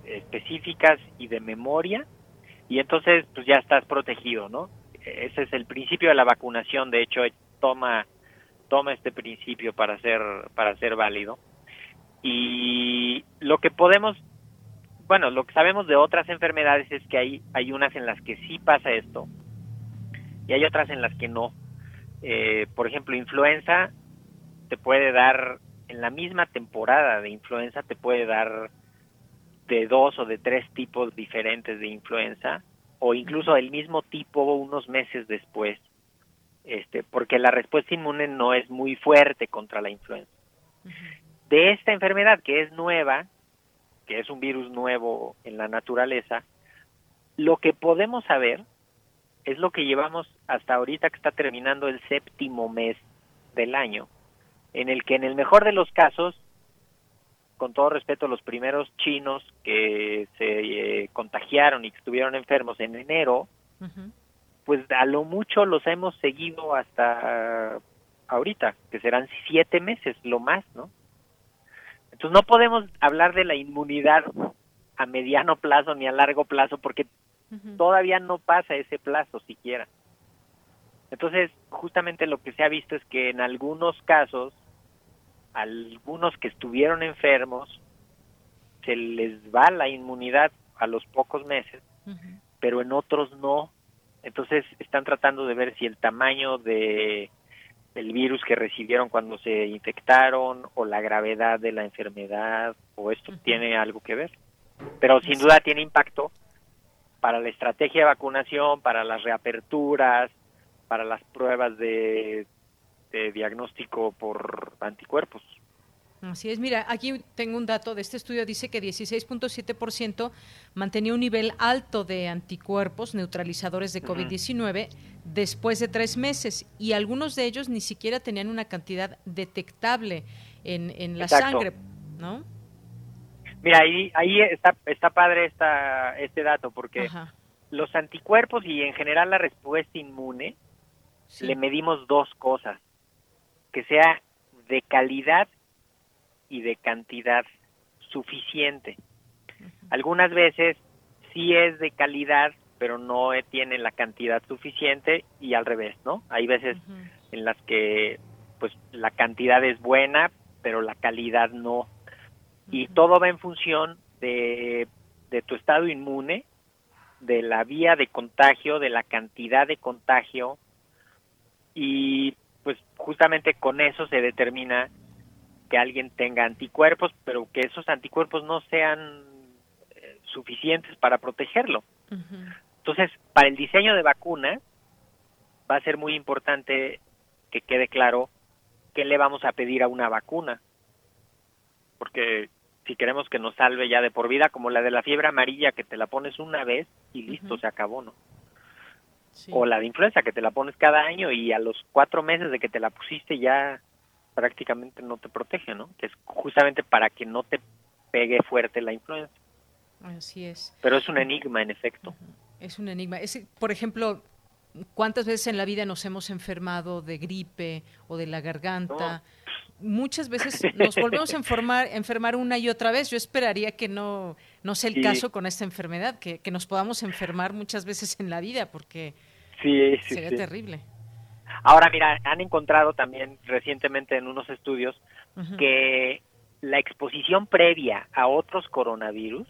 específicas y de memoria y entonces pues ya estás protegido, ¿no? Ese es el principio de la vacunación, de hecho toma toma este principio para ser para ser válido. Y lo que podemos, bueno, lo que sabemos de otras enfermedades es que hay, hay unas en las que sí pasa esto y hay otras en las que no. Eh, por ejemplo, influenza te puede dar, en la misma temporada de influenza, te puede dar de dos o de tres tipos diferentes de influenza o incluso el mismo tipo unos meses después, este, porque la respuesta inmune no es muy fuerte contra la influenza. De esta enfermedad que es nueva, que es un virus nuevo en la naturaleza, lo que podemos saber es lo que llevamos hasta ahorita que está terminando el séptimo mes del año, en el que en el mejor de los casos, con todo respeto, los primeros chinos que se eh, contagiaron y que estuvieron enfermos en enero, pues a lo mucho los hemos seguido hasta ahorita, que serán siete meses, lo más, ¿no? Entonces no podemos hablar de la inmunidad a mediano plazo ni a largo plazo porque todavía no pasa ese plazo siquiera. Entonces, justamente lo que se ha visto es que en algunos casos, algunos que estuvieron enfermos, se les va la inmunidad a los pocos meses, pero en otros no. Entonces están tratando de ver si el tamaño de el virus que recibieron cuando se infectaron o la gravedad de la enfermedad o esto tiene algo que ver. Pero sin duda tiene impacto para la estrategia de vacunación, para las reaperturas, para las pruebas de, diagnóstico por anticuerpos. Así es, mira, aquí tengo un dato de este estudio, dice que 16.7% mantenía un nivel alto de anticuerpos neutralizadores de COVID-19 después de tres meses. Y algunos de ellos ni siquiera tenían una cantidad detectable en, en la sangre, ¿no? Mira, ahí, ahí está, está padre esta, este dato, porque los anticuerpos y en general la respuesta inmune le medimos dos cosas, que sea de calidad y de cantidad suficiente. Algunas veces sí es de calidad, pero no tiene la cantidad suficiente y al revés, ¿no? Hay veces en las que pues la cantidad es buena, pero la calidad no y todo va en función de, tu estado inmune, de la vía de contagio, de la cantidad de contagio y pues justamente con eso se determina que alguien tenga anticuerpos, pero que esos anticuerpos no sean eh, suficientes para protegerlo. Entonces, para el diseño de vacunas va a ser muy importante que quede claro qué le vamos a pedir a una vacuna porque si queremos que nos salve ya de por vida, como la de la fiebre amarilla, que te la pones una vez y listo, se acabó, ¿no? O la de influenza, que te la pones cada año y a los cuatro meses de que te la pusiste ya prácticamente no te protege, ¿no? Que es justamente para que no te pegue fuerte la influenza. Así es. Pero es un enigma, en efecto. Es un enigma. Es, por ejemplo, ¿cuántas veces en la vida nos hemos enfermado de gripe o de la garganta? muchas veces [LAUGHS] nos volvemos a enfermar, enfermar una y otra vez. Yo esperaría que no, no sea el caso con esta enfermedad, que, que, nos podamos enfermar muchas veces en la vida, porque sí, sería terrible. Ahora, mira, han encontrado también recientemente en unos estudios que la exposición previa a otros coronavirus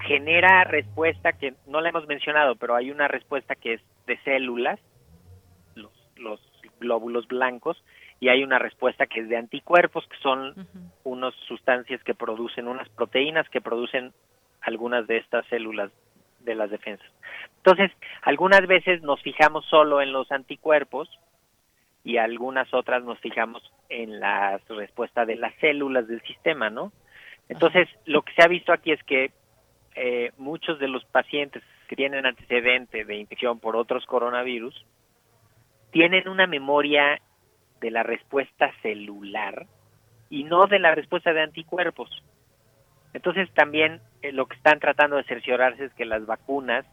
genera respuesta que no la hemos mencionado, pero hay una respuesta que es de células, los, los glóbulos blancos, y hay una respuesta que es de anticuerpos, que son unas sustancias que producen, unas proteínas que producen algunas de estas células de las defensas. Entonces, algunas veces nos fijamos solo en los anticuerpos y algunas otras nos fijamos en la respuesta de las células del sistema, ¿no? Entonces, lo que se ha visto aquí es que eh, muchos de los pacientes que tienen antecedente de infección por otros coronavirus tienen una memoria de la respuesta celular y no de la respuesta de anticuerpos. Entonces también eh, lo que están tratando de cerciorarse es que las vacunas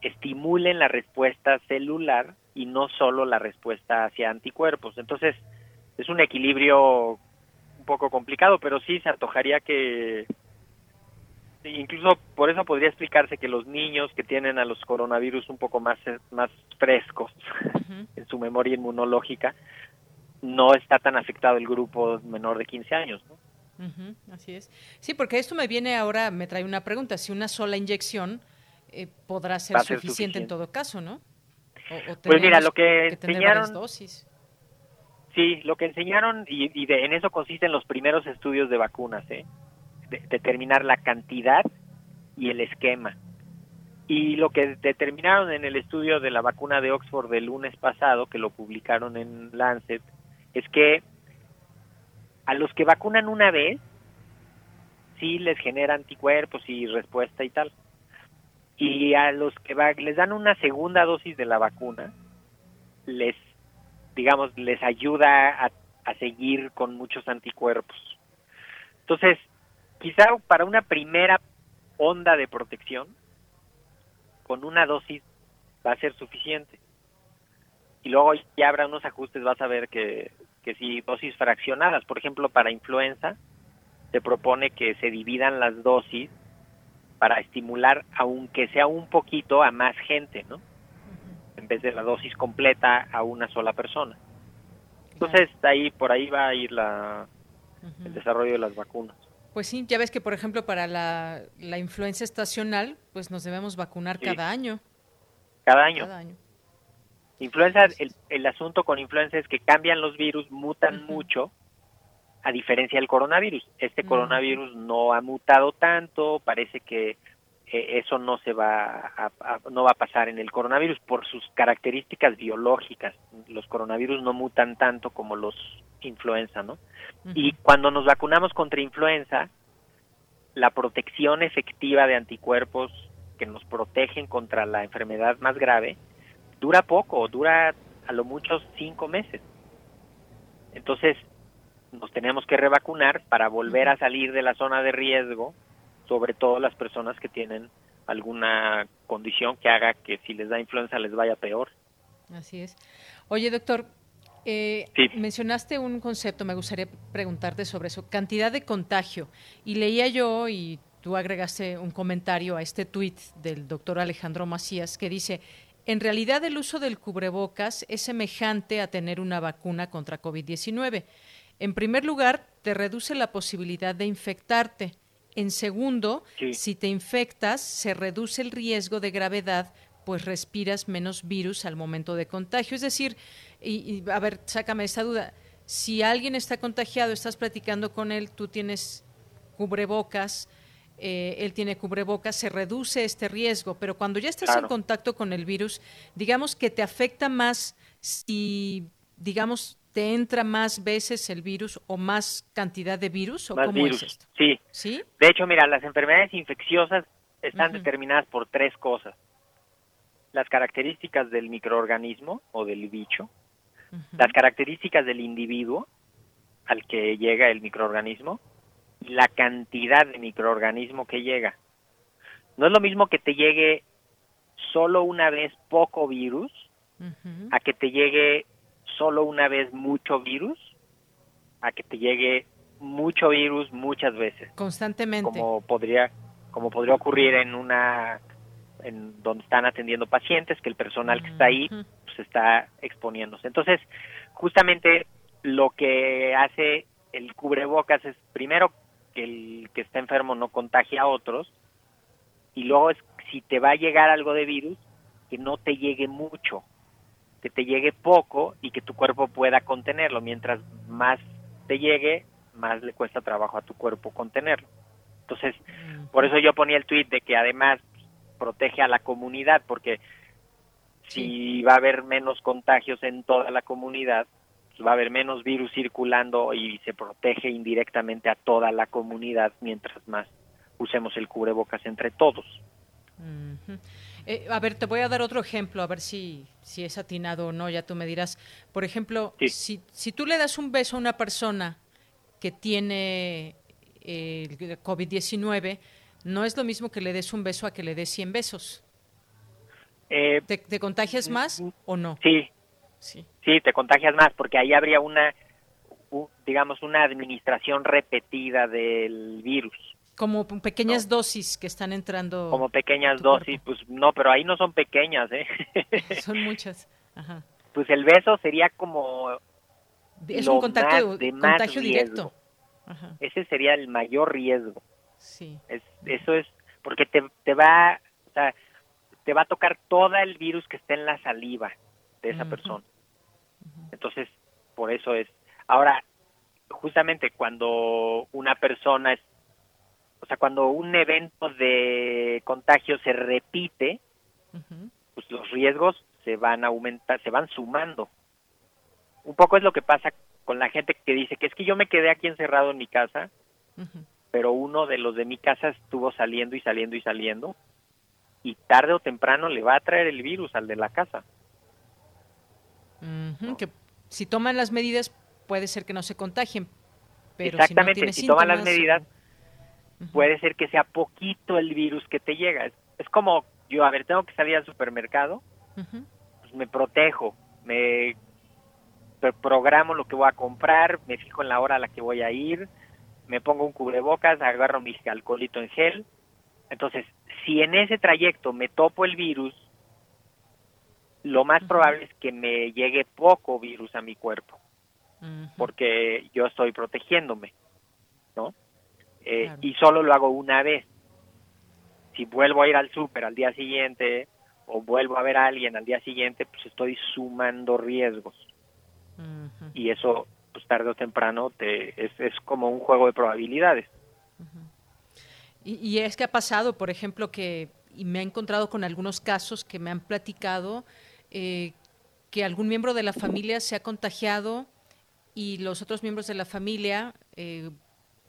estimulen la respuesta celular y no solo la respuesta hacia anticuerpos. Entonces es un equilibrio un poco complicado, pero sí se antojaría que incluso por eso podría explicarse que los niños que tienen a los coronavirus un poco más más frescos [LAUGHS] en su memoria inmunológica no está tan afectado el grupo menor de 15 años. ¿no? Así es. Sí, porque esto me viene ahora, me trae una pregunta. Si una sola inyección eh, podrá ser, suficiente, en todo caso, ¿no? pues mira, lo que, enseñaron... Dosis. Sí, lo que enseñaron, y, de, en eso consisten los primeros estudios de vacunas, ¿eh? determinar la cantidad y el esquema. Y lo que determinaron en el estudio de la vacuna de Oxford del lunes pasado, que lo publicaron en Lancet, es que a los que vacunan una vez, sí les genera anticuerpos y respuesta y tal. Y a los que les dan una segunda dosis de la vacuna, les, digamos, les ayuda a, a seguir con muchos anticuerpos. Entonces, quizá para una primera onda de protección, con una dosis va a ser suficiente. Y luego ya habrá unos ajustes, vas a ver que, que si dosis fraccionadas, por ejemplo, para influenza, se propone que se dividan las dosis para estimular, aunque sea un poquito, a más gente, ¿no? En vez de la dosis completa a una sola persona. Entonces, ahí por ahí va a ir la, el desarrollo de las vacunas. Pues sí, ya ves que, por ejemplo, para la, influenza estacional, pues nos debemos vacunar cada año. Cada año. Cada año. Influenza, el, el, asunto con influenza es que cambian los virus, mutan mucho, a diferencia del coronavirus. Este coronavirus no ha mutado tanto, parece que eh, eso no se va a, no va a pasar en el coronavirus por sus características biológicas. Los coronavirus no mutan tanto como los influenza, ¿no? Y cuando nos vacunamos contra influenza, la protección efectiva de anticuerpos que nos protegen contra la enfermedad más grave dura poco, dura a lo mucho cinco meses. Entonces, nos tenemos que revacunar para volver a salir de la zona de riesgo, sobre todo las personas que tienen alguna condición que haga que si les da influenza les vaya peor. Así es. Oye, doctor, eh, mencionaste un concepto, me gustaría preguntarte sobre eso, cantidad de contagio. Y leía yo, y tú agregaste un comentario a este tuit del doctor Alejandro Macías, que dice, en realidad el uso del cubrebocas es semejante a tener una vacuna contra COVID-19. En primer lugar, te reduce la posibilidad de infectarte. En segundo, si te infectas, se reduce el riesgo de gravedad, pues respiras menos virus al momento de contagio. Es decir, y, a ver, sácame esta duda. Si alguien está contagiado, estás platicando con él, tú tienes cubrebocas, eh, él tiene cubrebocas, se reduce este riesgo, pero cuando ya estás en contacto con el virus, digamos que te afecta más si, digamos, te entra más veces el virus o más cantidad de virus o cómo es esto? Sí. sí. De hecho, mira, las enfermedades infecciosas están determinadas por tres cosas. Las características del microorganismo o del bicho, las características del individuo al que llega el microorganismo la cantidad de microorganismo que llega. No es lo mismo que te llegue solo una vez poco virus a que te llegue solo una vez mucho virus a que te llegue mucho virus muchas veces. Constantemente. Como podría como podría ocurrir en una en donde están atendiendo pacientes que el personal que está ahí pues está exponiéndose. Entonces, justamente lo que hace el cubrebocas es primero que el que está enfermo no contagie a otros y luego es si te va a llegar algo de virus que no te llegue mucho que te llegue poco y que tu cuerpo pueda contenerlo. Mientras más te llegue más le cuesta trabajo a tu cuerpo contenerlo. Entonces por eso yo ponía el tweet de que además protege a la comunidad porque si va a haber menos contagios en toda la comunidad va a haber menos virus circulando y se protege indirectamente a toda la comunidad mientras más usemos el cubrebocas entre todos. Eh, a ver, te voy a dar otro ejemplo, a ver si, si es atinado o no, ya tú me dirás. Por ejemplo, si, si tú le das un beso a una persona que tiene eh, COVID-19, no es lo mismo que le des un beso a que le des 100 besos. Eh, ¿Te, ¿Te, contagias más o no? Sí, Sí. Te contagias más porque ahí habría una, digamos, una administración repetida del virus. Como pequeñas dosis que están entrando. Como pequeñas dosis, pues no, pero ahí no son pequeñas, ¿eh? [LAUGHS] son muchas. Ajá. Pues el beso sería como es un contacto, de contagio directo. Ese sería el mayor riesgo. Sí. Es, eso es porque te, te va, o sea, te va a tocar todo el virus que está en la saliva de esa persona. Entonces, por eso es. Ahora, justamente cuando una persona es, o sea, cuando un evento de contagio se repite, pues los riesgos se van aumentar, se van sumando. Un poco es lo que pasa con la gente que dice que es que yo me quedé aquí encerrado en mi casa, pero uno de los de mi casa estuvo saliendo y saliendo y saliendo, y tarde o temprano le va a traer el virus al de la casa. Que si toman las medidas puede ser que no se contagien, pero Exactamente, si, toman las medidas puede ser que sea poquito el virus que te llega. Es, como yo, a ver, tengo que salir al supermercado, pues me protejo, me programo lo que voy a comprar, me fijo en la hora a la que voy a ir, me pongo un cubrebocas, agarro mi alcoholito en gel. Entonces, si en ese trayecto me topo el virus, lo más probable es que me llegue poco virus a mi cuerpo, porque yo estoy protegiéndome, ¿no? Eh, y solo lo hago una vez. Si vuelvo a ir al súper al día siguiente o vuelvo a ver a alguien al día siguiente, pues estoy sumando riesgos. Y eso, pues tarde o temprano, te, es, es como un juego de probabilidades. Y, y, es que ha pasado, por ejemplo, que y me he encontrado con algunos casos que me han platicado eh, que algún miembro de la familia se ha contagiado y los otros miembros de la familia eh,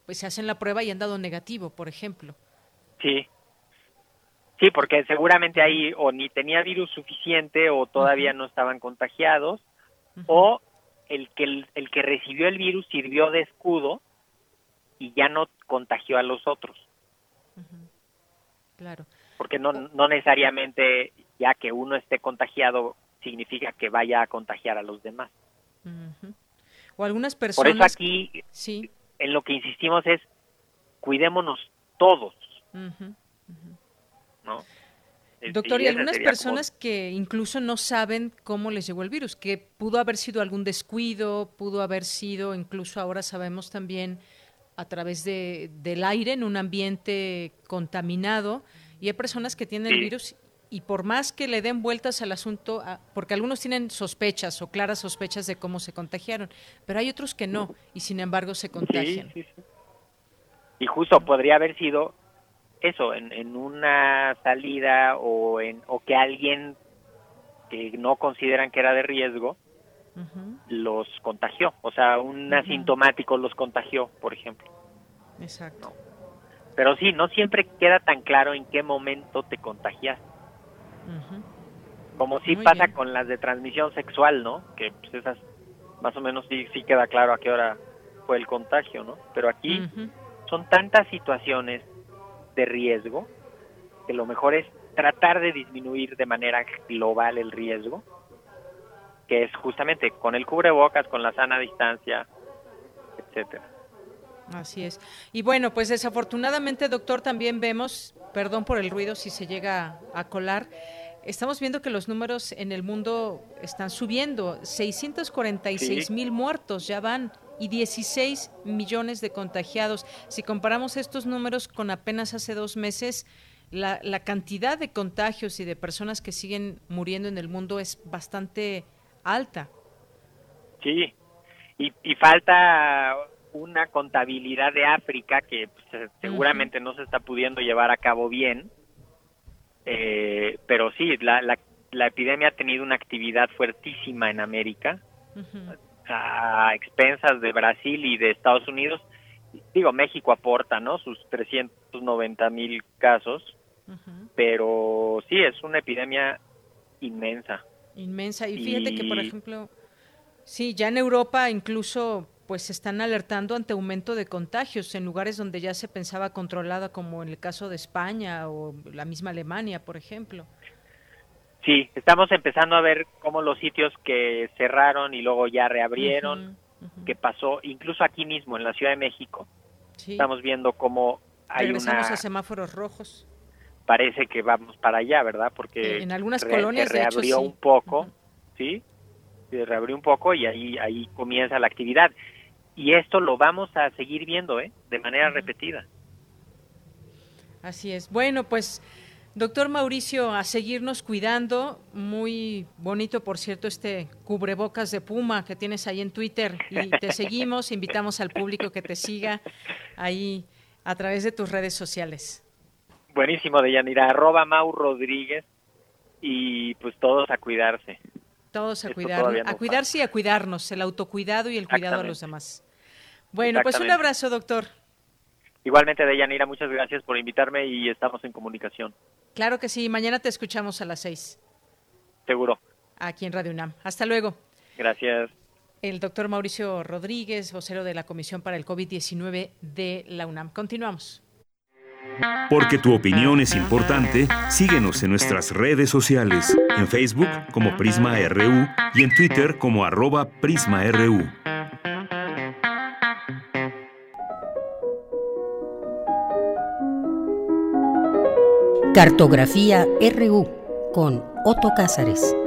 pues se hacen la prueba y han dado negativo, por ejemplo. Sí, sí, porque seguramente ahí o ni tenía virus suficiente o todavía no estaban contagiados o el que el, que recibió el virus sirvió de escudo y ya no contagió a los otros. Claro. Porque no, no necesariamente ya que uno esté contagiado significa que vaya a contagiar a los demás. O algunas personas. Por eso aquí, sí. en lo que insistimos es, cuidémonos todos. ¿no? Doctor, y algunas personas que incluso no saben cómo les llegó el virus, que pudo haber sido algún descuido, pudo haber sido, incluso ahora sabemos también a través de, del aire en un ambiente contaminado, y hay personas que tienen el virus y por más que le den vueltas al asunto, ah, porque algunos tienen sospechas o claras sospechas de cómo se contagiaron, pero hay otros que no y sin embargo se contagian. y justo podría haber sido eso, en, una salida o, en, o que alguien que no consideran que era de riesgo los contagió, o sea, un asintomático los contagió, por ejemplo. Exacto. Pero sí, no siempre queda tan claro en qué momento te contagiaste. Como si pasa con las de transmisión sexual, ¿no? Que pues, esas más o menos sí, sí queda claro a qué hora fue el contagio, ¿no? Pero aquí son tantas situaciones de riesgo que lo mejor es tratar de disminuir de manera global el riesgo, que es justamente con el cubrebocas, con la sana distancia, etcétera. Así es. Y bueno, pues desafortunadamente, doctor, también vemos, perdón por el ruido si se llega a colar, estamos viendo que los números en el mundo están subiendo. 646 mil muertos ya van y 16 millones de contagiados. Si comparamos estos números con apenas hace dos meses, la, la cantidad de contagios y de personas que siguen muriendo en el mundo es bastante alta. Sí, y, y falta una contabilidad de África que pues, seguramente no se está pudiendo llevar a cabo bien, eh, pero sí, la, la, epidemia ha tenido una actividad fuertísima en América, a expensas de Brasil y de Estados Unidos. Digo, México aporta, ¿no? Sus 390 mil casos, pero sí, es una epidemia inmensa. Inmensa. Y fíjate que, por ejemplo, sí, ya en Europa incluso pues están alertando ante aumento de contagios en lugares donde ya se pensaba controlada, como en el caso de España o la misma Alemania, por ejemplo. Sí, estamos empezando a ver cómo los sitios que cerraron y luego ya reabrieron, qué pasó, incluso aquí mismo en la Ciudad de México. Estamos viendo cómo hay Regresamos a semáforos rojos. Parece que vamos para allá, ¿verdad? Porque en algunas colonias se reabrió un poco, ¿sí? se reabrió un poco y ahí ahí comienza la actividad y esto lo vamos a seguir viendo ¿eh? de manera repetida así es bueno pues Doctor Mauricio, a seguirnos cuidando. Muy bonito, por cierto, este cubrebocas de Puma que tienes ahí en Twitter. Y te [LAUGHS] seguimos, invitamos al público que te siga ahí a través de tus redes sociales. Buenísimo, Deyanira. Arroba Mau Rodríguez. Y pues todos a cuidarse. Todos a cuidarnos, a cuidarse y a cuidarnos, el autocuidado y el cuidado a los demás. Bueno, pues un abrazo, doctor. Igualmente, Deyanira, muchas gracias por invitarme y estamos en comunicación. Claro que sí, mañana te escuchamos a las seis. Seguro. Aquí en Radio UNAM. Hasta luego. Gracias. El doctor Mauricio Rodríguez, vocero de la Comisión para el COVID-19 de la UNAM. Continuamos. Porque tu opinión es importante, síguenos en nuestras redes sociales, en Facebook como Prisma RU y en Twitter como arroba PrismaRU. Cartografía RU con Otto Cázares.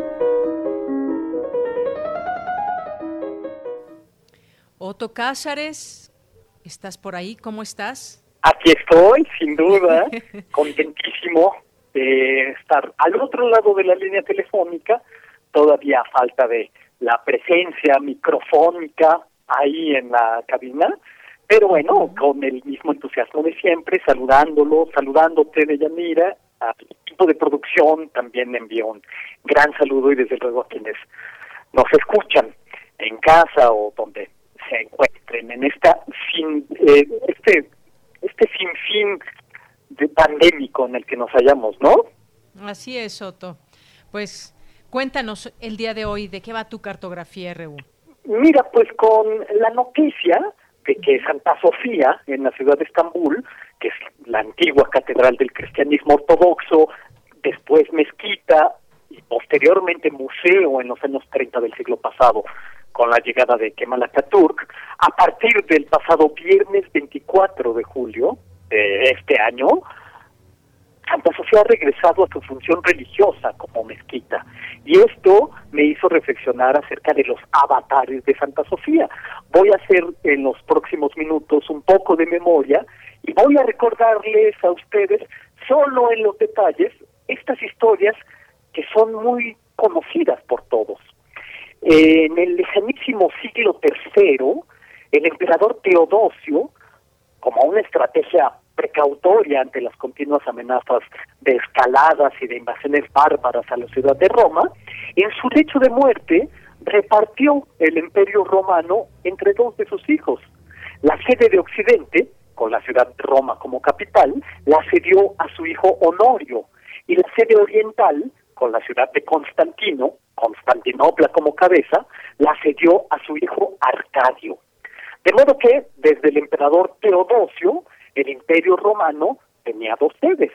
Otto Cázares, ¿estás por ahí? ¿Cómo estás? Aquí estoy, sin duda, [LAUGHS] contentísimo de estar al otro lado de la línea telefónica, todavía falta de la presencia microfónica ahí en la cabina, pero bueno, con el mismo entusiasmo de siempre, saludándolo, saludándote de Yanira, al equipo de producción también envío un gran saludo y desde luego a quienes nos escuchan en casa o donde se encuentren en esta sin eh, este este sinfín de pandémico en el que nos hallamos, ¿no? Así es, Soto. Pues cuéntanos el día de hoy de qué va tu cartografía RU. Mira, pues con la noticia que Santa Sofía, en la ciudad de Estambul, que es la antigua catedral del cristianismo ortodoxo, después mezquita y posteriormente museo en los años 30 del siglo pasado, con la llegada de Kemal Atatürk, a partir del pasado viernes 24 de julio de este año, Santa Sofía ha regresado a su función religiosa como mezquita. Y esto me hizo reflexionar acerca de los avatares de Santa Sofía. Voy a hacer en los próximos minutos un poco de memoria y voy a recordarles a ustedes, solo en los detalles, estas historias que son muy conocidas por todos. En el lejanísimo siglo III, el emperador Teodosio, como una estrategia precautoria ante las continuas amenazas de escaladas y de invasiones bárbaras a la ciudad de Roma, en su lecho de muerte repartió el imperio romano entre dos de sus hijos. La sede de Occidente, con la ciudad de Roma como capital, la cedió a su hijo Honorio, y la sede oriental, con la ciudad de Constantino, Constantinopla como cabeza, la cedió a su hijo Arcadio. De modo que, desde el emperador Teodosio, el imperio romano tenía dos sedes.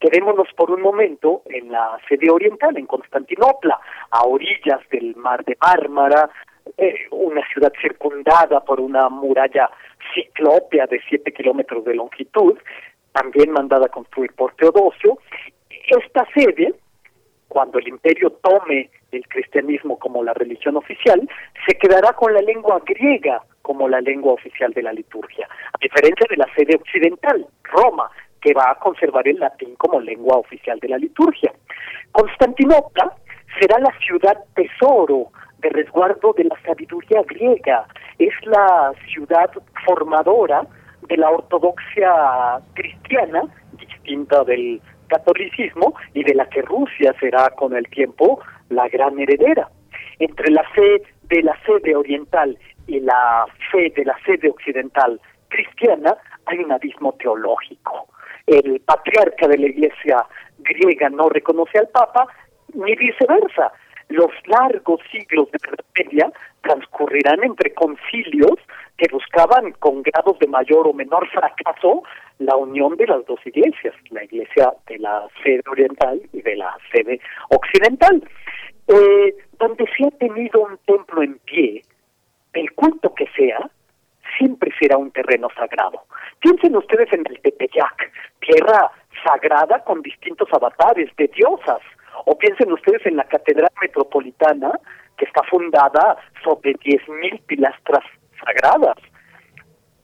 Quedémonos por un momento en la sede oriental, en Constantinopla, a orillas del mar de Mármara, eh, una ciudad circundada por una muralla ciclópea de siete kilómetros de longitud, también mandada a construir por Teodosio. Esta sede, cuando el imperio tome el cristianismo como la religión oficial, se quedará con la lengua griega como la lengua oficial de la liturgia, a diferencia de la sede occidental, Roma, que va a conservar el latín como lengua oficial de la liturgia. Constantinopla será la ciudad tesoro de resguardo de la sabiduría griega, es la ciudad formadora de la ortodoxia cristiana, distinta del catolicismo, y de la que Rusia será con el tiempo la gran heredera. Entre la fe de la sede oriental y la fe de la sede occidental cristiana hay un abismo teológico. El patriarca de la iglesia griega no reconoce al Papa, ni viceversa. Los largos siglos de Media transcurrirán entre concilios que buscaban con grados de mayor o menor fracaso la unión de las dos iglesias, la iglesia de la sede oriental y de la sede occidental. Eh, donde se ha tenido un templo en pie, el culto que sea, siempre será un terreno sagrado. Piensen ustedes en el Tepeyac, tierra sagrada con distintos avatares de diosas, o piensen ustedes en la Catedral Metropolitana, que está fundada sobre 10.000 pilastras sagradas.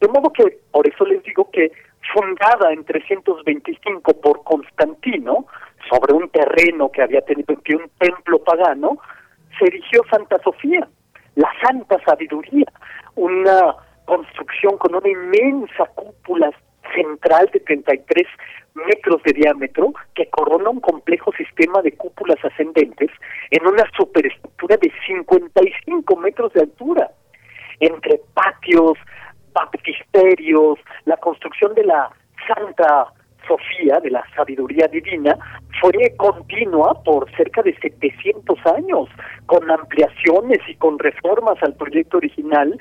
De modo que, por eso les digo que fundada en 325 por Constantino, sobre un terreno que había tenido que un templo pagano, se erigió Santa Sofía, la Santa Sabiduría, una construcción con una inmensa cúpula central de 33 metros de diámetro que corona un complejo sistema de cúpulas ascendentes en una superestructura de 55 metros de altura, entre patios, baptisterios, la construcción de la Santa Sofía, de la sabiduría divina, fue continua por cerca de 700 años, con ampliaciones y con reformas al proyecto original,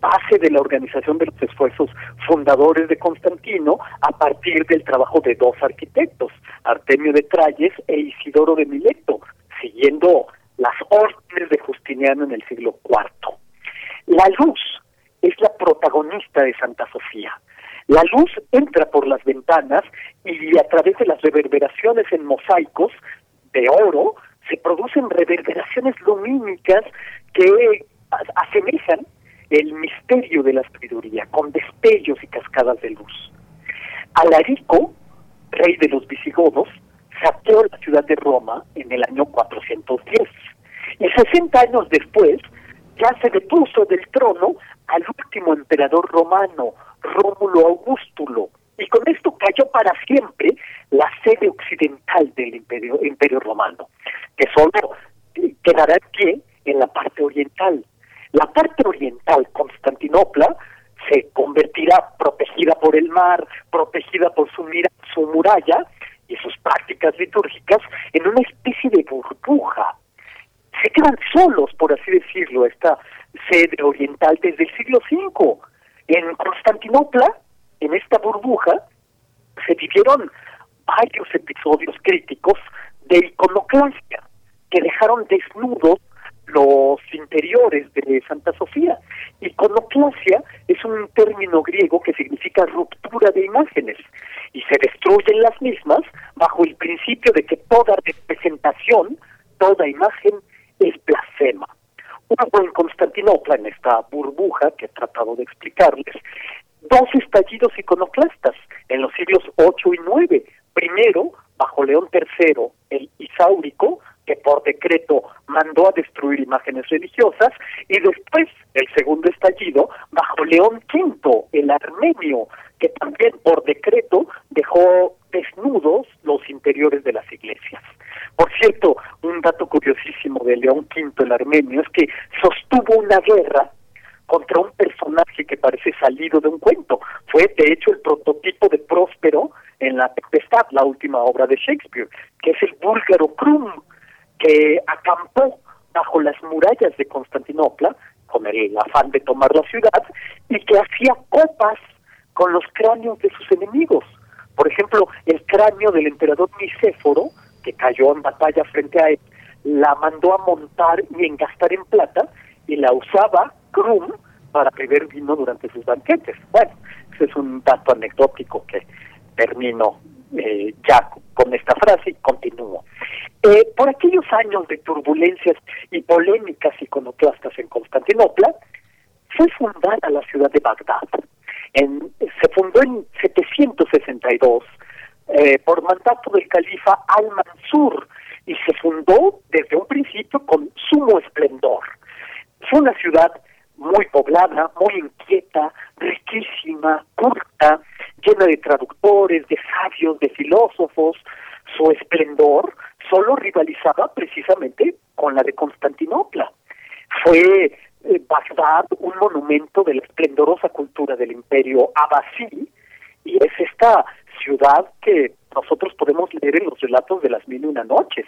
base de la organización de los esfuerzos fundadores de Constantino a partir del trabajo de dos arquitectos, Artemio de Tralles e Isidoro de Mileto, siguiendo las órdenes de Justiniano en el siglo IV. La luz es la protagonista de Santa Sofía. La luz entra por las ventanas y a través de las reverberaciones en mosaicos de oro se producen reverberaciones lumínicas que asemejan el misterio de la sabiduría, con destellos y cascadas de luz. Alarico, rey de los visigodos, saqueó la ciudad de Roma en el año 410 y 60 años después ya se depuso del trono al último emperador romano, Rómulo Augustulo, y con esto cayó para siempre la sede occidental del imperio, romano, que solo quedará en pie en la parte oriental. La parte oriental, Constantinopla, se convertirá protegida por el mar, protegida por su, su muralla y sus prácticas litúrgicas en una especie de burbuja. Se quedan solos, por así decirlo, esta sede oriental desde el siglo V. En Constantinopla, en esta burbuja, se vivieron varios episodios críticos de iconoclasia que dejaron desnudos los interiores de Santa Sofía. Iconoclasia es un término griego que significa ruptura de imágenes y se destruyen las mismas bajo el principio de que toda representación, toda imagen es blasfema. Hubo en Constantinopla, en esta burbuja que he tratado de explicarles, dos estallidos iconoclastas en los siglos 8 y 9. Primero, bajo León III, el Isáurico, que por decreto mandó a destruir imágenes religiosas, y después el segundo estallido bajo León V, el armenio, que también por decreto dejó desnudos los interiores de las iglesias. Por cierto, un dato curiosísimo de León V, el armenio, es que sostuvo una guerra contra un personaje que parece salido de un cuento. Fue, de hecho, el prototipo de Próspero en La Tempestad, la última obra de Shakespeare, que es el búlgaro Krum, que acampó bajo las murallas de Constantinopla con el afán de tomar la ciudad y que hacía copas con los cráneos de sus enemigos. Por ejemplo, el cráneo del emperador Nicéforo, que cayó en batalla frente a él, la mandó a montar y engastar en plata y la usaba Krum para beber vino durante sus banquetes. Bueno, ese es un dato anecdótico que termino eh, ya con esta frase y continúo. Eh, por aquellos años de turbulencias y polémicas iconoclastas en Constantinopla, fue fundada la ciudad de Bagdad. En, se fundó en 762 eh, por mandato del califa Al-Mansur y se fundó desde un principio con sumo esplendor. Fue una ciudad muy poblada, muy inquieta, riquísima, culta, llena de traductores, de sabios, de filósofos. Su esplendor solo rivalizaba precisamente con la de Constantinopla. Fue eh, Bagdad un monumento de la esplendorosa cultura del imperio abasí y es esta ciudad que nosotros podemos leer en los relatos de las mil y una noches.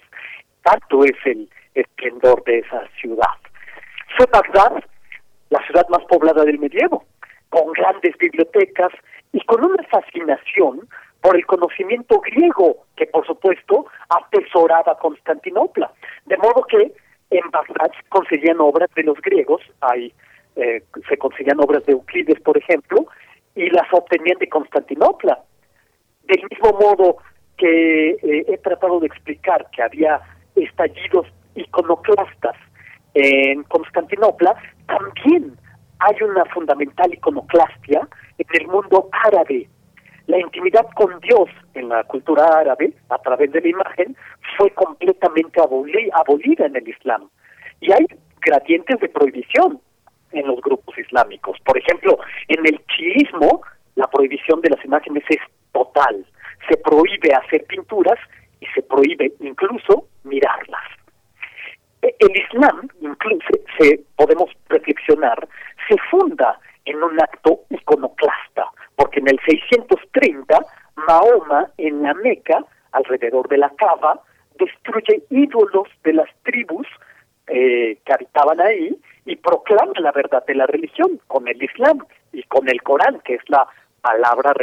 Tanto es el esplendor de esa ciudad. Fue Bagdad la ciudad más poblada del medievo, con grandes bibliotecas y con una fascinación por el conocimiento griego que por supuesto atesoraba Constantinopla. De modo que en Bagdad conseguían obras de los griegos, hay, eh, se conseguían obras de Euclides, por ejemplo, y las obtenían de Constantinopla. Del mismo modo que eh, he tratado de explicar que había estallidos iconoclastas en Constantinopla, también hay una fundamental iconoclastia en el mundo árabe. La intimidad con Dios en la cultura árabe, a través de la imagen, fue completamente abolida en el Islam. Y hay gradientes de prohibición en los grupos islámicos. Por ejemplo, en el chiismo, la prohibición de las imágenes es total. Se prohíbe hacer pinturas y se prohíbe incluso mirarlas. E, el Islam, se, podemos reflexionar, se funda en un acto iconoclasta, porque en el 630 Mahoma en la Meca, alrededor de la Cava, destruye ídolos de las tribus eh, que habitaban ahí y proclama la verdad de la religión con el Islam y con el Corán, que es la palabra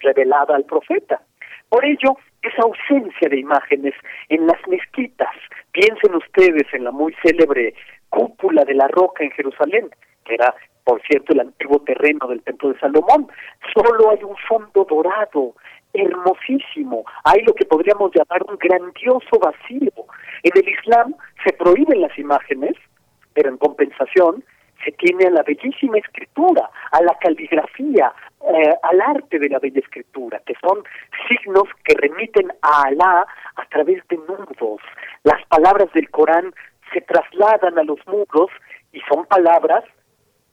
revelada al profeta. Por ello, esa ausencia de imágenes en las mezquitas, piensen ustedes en la muy célebre cúpula de la roca en Jerusalén, que era, por cierto, el antiguo terreno del templo de Salomón, solo hay un fondo dorado, hermosísimo, hay lo que podríamos llamar un grandioso vacío. En el Islam se prohíben las imágenes, pero en compensación se tiene a la bellísima escritura, a la caligrafía, eh, al arte de la bella escritura, que son signos que remiten a Alá a través de nudos. Las palabras del Corán se trasladan a los muros y son palabras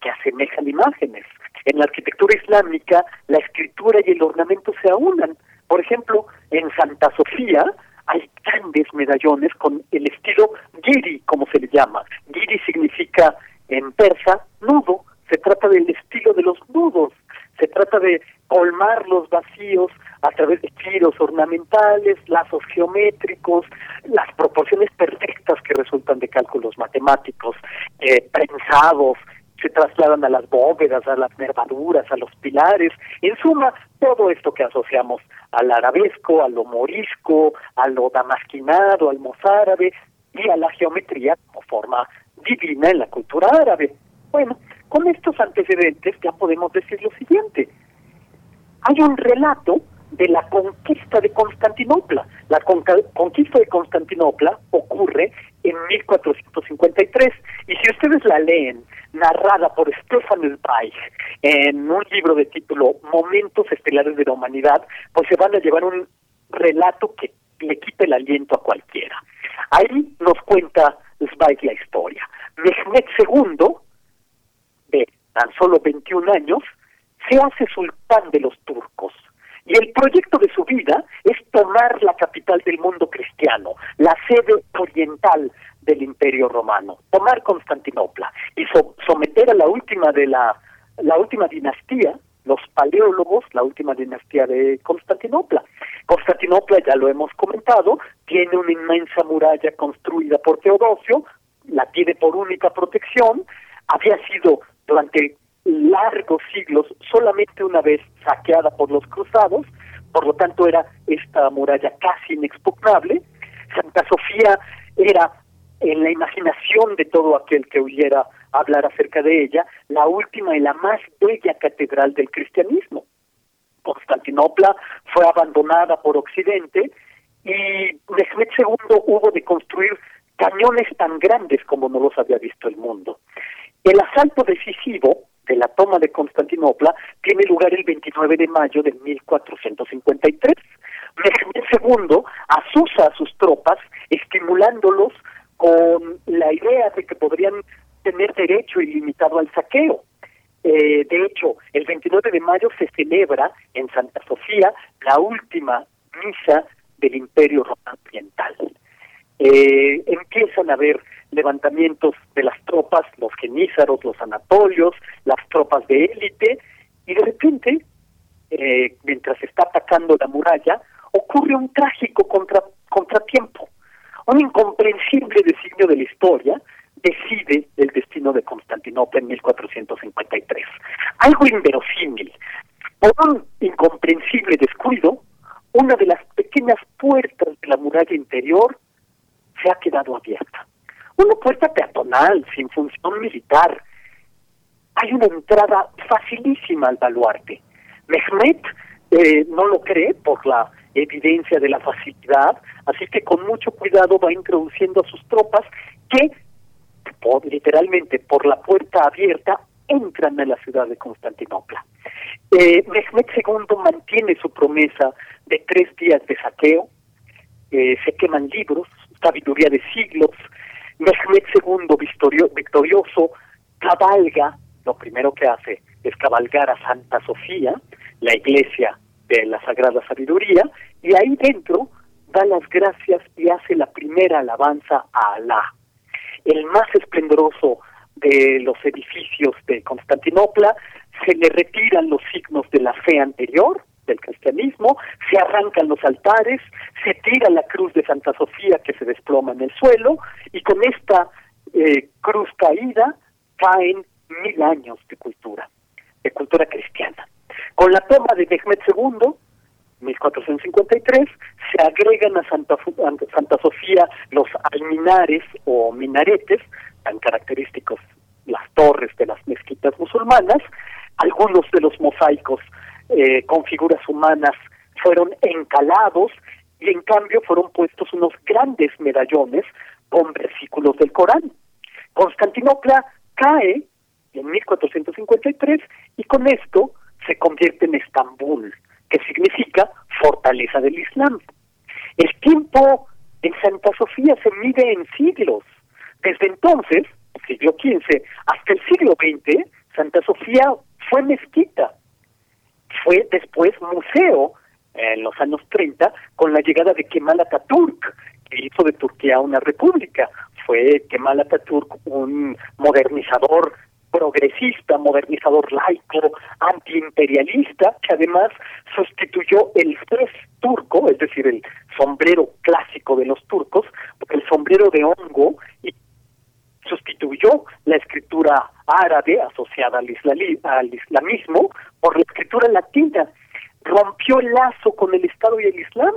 que asemejan imágenes. En la arquitectura islámica, la escritura y el ornamento se aunan. Por ejemplo, en Santa Sofía hay grandes medallones con el estilo giri, como se le llama. Giri significa en persa nudo. Se trata del estilo de los nudos. Se trata de colmar los vacíos a través de giros ornamentales, lazos geométricos, las proporciones perfectas que resultan de cálculos matemáticos, eh, prensados, se trasladan a las bóvedas, a las nervaduras, a los pilares, en suma, todo esto que asociamos al arabesco, a lo morisco, a lo damasquinado, al mozárabe y a la geometría como forma divina en la cultura árabe. Bueno, con estos antecedentes ya podemos decir lo siguiente. Hay un relato de la conquista de Constantinopla. La conquista de Constantinopla ocurre en 1453 y si ustedes la leen narrada por Stefan Zweig en un libro de título Momentos Estelares de la Humanidad, pues se van a llevar un relato que le quite el aliento a cualquiera. Ahí nos cuenta Zweig la historia. Mehmed II, de tan solo 21 años, se hace sultán de los turcos. Y el proyecto de su vida es tomar la capital del mundo cristiano, la sede oriental del Imperio Romano, tomar Constantinopla y someter a la última de la la última dinastía, los paleólogos, la última dinastía de Constantinopla. Constantinopla, ya lo hemos comentado, tiene una inmensa muralla construida por Teodosio, la tiene por única protección, había sido durante largos siglos solamente una vez saqueada por los cruzados, por lo tanto era esta muralla casi inexpugnable. Santa Sofía era en la imaginación de todo aquel que huyera hablar acerca de ella, la última y la más bella catedral del cristianismo. Constantinopla fue abandonada por Occidente y Mehmed II hubo de construir cañones tan grandes como no los había visto el mundo. El asalto decisivo de la toma de Constantinopla tiene lugar el 29 de mayo de 1453. Mehmed II asusa a sus tropas, estimulándolos con la idea de que podrían tener derecho ilimitado al saqueo. Eh, de hecho, el 29 de mayo se celebra en Santa Sofía la última misa del Imperio Romano Oriental. Eh, empiezan a haber levantamientos de las tropas, los genízaros, los anatolios, las tropas de élite, y de repente, eh, mientras se está atacando la muralla, ocurre un trágico contra, contratiempo, un incomprensible designio de la historia decide el destino de Constantinopla en 1453. Algo inverosímil. Por un incomprensible descuido, una de las pequeñas puertas de la muralla interior se ha quedado abierta. Una puerta peatonal, sin función militar. Hay una entrada facilísima al baluarte. Mehmet eh, no lo cree por la evidencia de la facilidad, así que con mucho cuidado va introduciendo a sus tropas que literalmente por la puerta abierta, entran a la ciudad de Constantinopla. Eh, Mehmed II mantiene su promesa de tres días de saqueo, eh, se queman libros, sabiduría de siglos, Mehmed II victorioso cabalga, lo primero que hace es cabalgar a Santa Sofía, la iglesia de la Sagrada Sabiduría, y ahí dentro da las gracias y hace la primera alabanza a Alá. El más esplendoroso de los edificios de Constantinopla, se le retiran los signos de la fe anterior, del cristianismo, se arrancan los altares, se tira la cruz de Santa Sofía que se desploma en el suelo, y con esta eh, cruz caída caen mil años de cultura, de cultura cristiana. Con la toma de Mehmed II, 1453, se agregan a Santa, Santa Sofía los alminares o minaretes, tan característicos las torres de las mezquitas musulmanas, algunos de los mosaicos eh, con figuras humanas fueron encalados y en cambio fueron puestos unos grandes medallones con versículos del Corán. Constantinopla cae en 1453 y con esto se convierte en Estambul, que significa fortaleza del Islam. El tiempo en Santa Sofía se mide en siglos. Desde entonces, siglo XV, hasta el siglo XX, Santa Sofía fue mezquita. Fue después museo en los años 30 con la llegada de Kemal Atatürk, que hizo de Turquía una república. Fue Kemal Atatürk un modernizador progresista, modernizador laico, antiimperialista, que además sustituyó el fez turco, es decir, el sombrero clásico de los turcos, por el sombrero de hongo y sustituyó la escritura árabe asociada al, al islamismo por la escritura latina, rompió el lazo con el Estado y el Islam.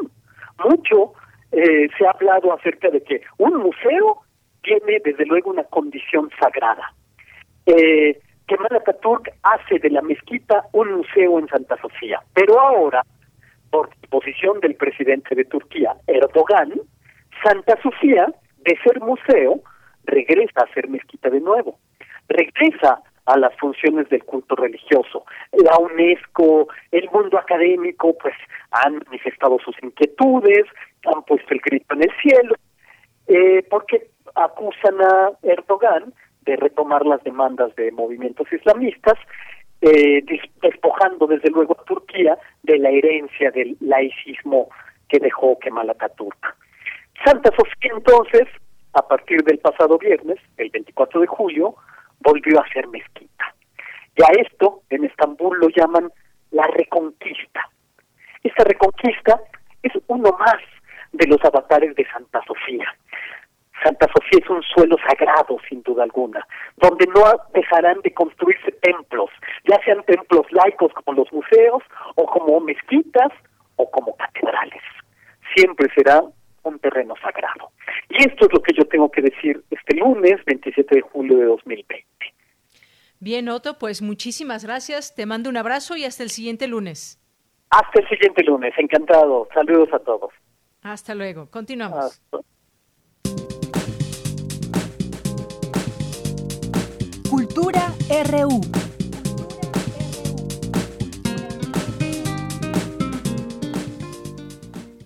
Mucho eh, se ha hablado acerca de que un museo tiene desde luego una condición sagrada eh, Kemal Atatürk hace de la mezquita un museo en Santa Sofía, pero ahora, por disposición del presidente de Turquía, Erdogan, Santa Sofía, de ser museo, regresa a ser mezquita de nuevo, regresa a las funciones del culto religioso. La UNESCO, el mundo académico, pues han manifestado sus inquietudes, han puesto el grito en el cielo, eh, porque acusan a Erdogan de retomar las demandas de movimientos islamistas, eh, despojando desde luego a Turquía de la herencia del laicismo que dejó Kemal Atatürk. Santa Sofía entonces, a partir del pasado viernes, el 24 de julio, volvió a ser mezquita. Y a esto en Estambul lo llaman la reconquista. Esta reconquista es uno más de los avatares de Santa Sofía. Santa Sofía es un suelo sagrado, sin duda alguna, donde no dejarán de construirse templos, ya sean templos laicos como los museos, o como mezquitas, o como catedrales. Siempre será un terreno sagrado. Y esto es lo que yo tengo que decir este lunes, 27 de julio de 2020. Bien, Otto, pues muchísimas gracias. Te mando un abrazo y hasta el siguiente lunes. Hasta el siguiente lunes. Encantado. Saludos a todos. Hasta luego. Continuamos. Cultura RU.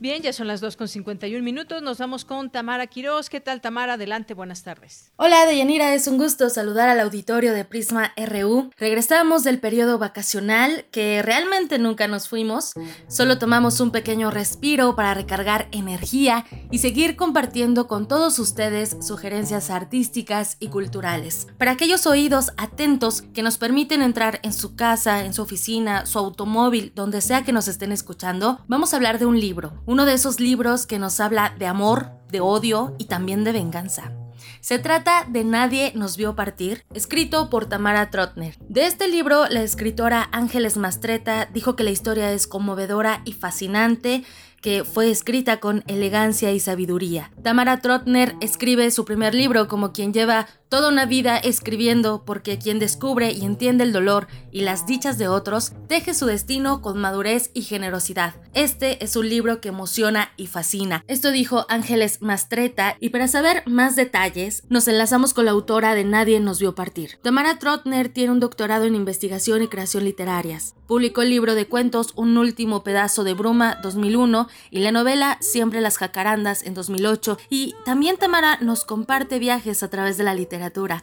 Bien, ya son las 2.51 minutos. Nos vamos con Tamara Quiroz. ¿Qué tal, Tamara? Adelante, buenas tardes. Hola, Deyanira. Es un gusto saludar al auditorio de Prisma RU. Regresamos del periodo vacacional, que realmente nunca nos fuimos. Solo tomamos un pequeño respiro para recargar energía y seguir compartiendo con todos ustedes sugerencias artísticas y culturales. Para aquellos oídos atentos que nos permiten entrar en su casa, en su oficina, su automóvil, donde sea que nos estén escuchando, vamos a hablar de un libro uno de esos libros que nos habla de amor, de odio y también de venganza. Se trata de Nadie nos vio partir, escrito por Tamara Trotner. De este libro, la escritora Ángeles Mastreta dijo que la historia es conmovedora y fascinante, que fue escrita con elegancia y sabiduría. Tamara Trotner escribe su primer libro como quien lleva toda una vida escribiendo porque quien descubre y entiende el dolor y las dichas de otros teje su destino con madurez y generosidad. Este es un libro que emociona y fascina. Esto dijo Ángeles Mastreta y para saber más detalles nos enlazamos con la autora de Nadie nos vio partir. Tamara Trotner tiene un doctorado en investigación y creación literarias. Publicó el libro de cuentos Un último pedazo de bruma 2001 y la novela Siempre las jacarandas en 2008 y también Tamara nos comparte viajes a través de la literatura.